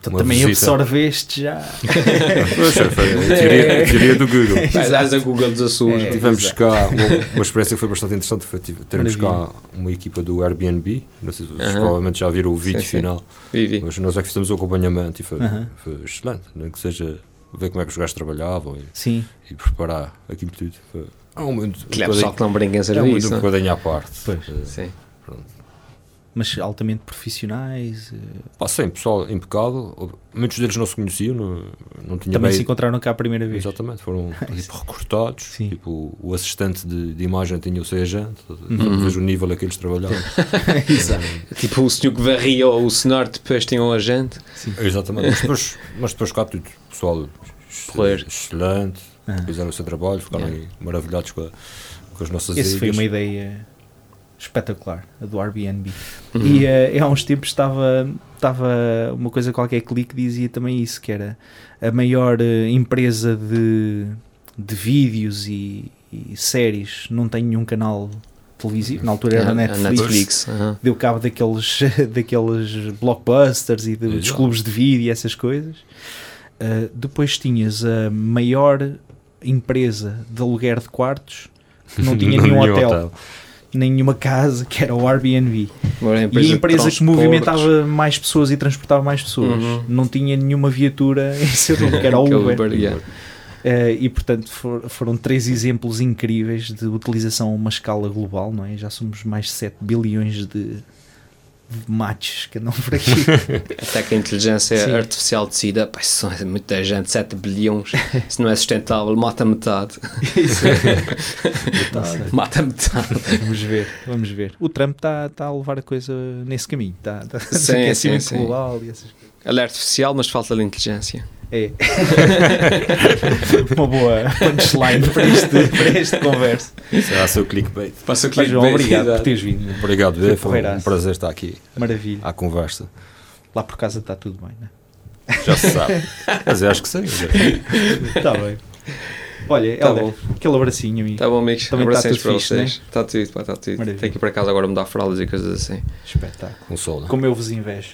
então uma também visita. absorveste já. Poxa, foi a teoria, a teoria do Google. Às a Google dos Açores. É. Tivemos exato. cá uma, uma experiência que foi bastante interessante. Foi termos Maravilha. cá uma equipa do Airbnb. Não sei se vocês Aham. provavelmente já viram o vídeo Sim, sim. final. Vivi. Mas nós é que fizemos o acompanhamento e foi, Aham. foi excelente. Nem que seja ver como é que os gajos trabalhavam e, Sim. e preparar aquilo tudo. Foi, é um mundo, Que é pessoal que não brinca em é um serviço. bocadinho à parte. Pois. Sim. Mas altamente profissionais. eh, Pá, sim, pessoal impecável. Muitos deles não se conheciam, não, não tinha Também bem. se encontraram cá a primeira vez. Exatamente, foram tipo, recrutados. Sim. Tipo, o assistente de, de imagem tinha o seu agente, Uhum. vejo o nível a que eles trabalhavam. Exato. Tipo o senhor que varria ou o senhor depois tinha um agente. Exatamente, mas depois, mas depois cá tudo, pessoal excelente, Ah. fizeram o seu trabalho, ficaram Yeah. maravilhados com, a- com as nossas Esse foi ilhas. uma ideia espetacular, a do Airbnb. Uhum. E eh, há uns tempos estava, estava uma coisa qualquer clique que dizia também isso, que era a maior eh, empresa de, de vídeos e, e séries, não tem nenhum canal televisivo, na altura era A- a Netflix, Netflix. aham. deu cabo daqueles, daqueles blockbusters e dos Exato. clubes de vídeo e essas coisas. Uh, depois tinhas a maior empresa de aluguer de quartos que não tinha nenhum hotel, nem nenhuma casa, que era o Airbnb. Agora E a empresa empresa que movimentava mais pessoas e transportava mais pessoas Uhum. não tinha nenhuma viatura em seu nome, que era é o Uber. Uber, yeah. Uh, e portanto for- foram três exemplos incríveis de utilização a uma escala global, não é? Já somos mais de 7 bilhões de, machos que andam por aqui. Até que a inteligência Sim. artificial decida, pá, isso é muita gente, 7 bilhões, isso não é sustentável, mata metade. Não sei. Mata metade. Vamos ver, vamos ver. O Trump está tá a levar a coisa nesse caminho, está tá, Sim, aquecimento sim, sim. global e essas coisas. Alerta oficial, mas falta de inteligência. É uma boa punchline para este, para este conversa. Será seu clickbait. Passa o Mas, João, obrigado por teres vindo. Obrigado, Bê, foi um prazer estar aqui Maravilha. à conversa. Lá por casa está tudo bem, né? Já se sabe. Mas eu acho que sim. Está bem. Olha, Tá Helder, bom. aquele abracinho, amigo. Tá bom, amigos. Também tá Abraços tudo para fixe, vocês. Está tudo, pá, está tudo. Maravilha. Tenho que ir para casa agora mudar fraldas e coisas assim. Espetáculo. Um sol, né? Como eu vos invejo.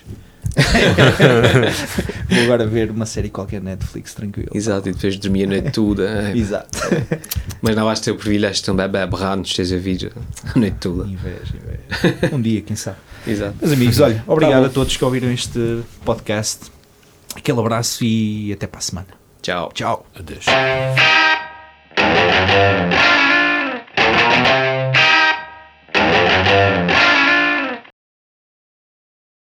Vou agora ver uma série qualquer Netflix, tranquilo. Exato, e depois dormia na toda. É. Exato. Mas não basta ter o privilégio também é aberrar nos teus vídeos a noite toda. Inveja, inveja. Um dia, quem sabe. Exato. Meus amigos, olha, tá obrigado tá a todos que ouviram este podcast. Aquele abraço e até para a semana. Tchau. Tchau. Adeus.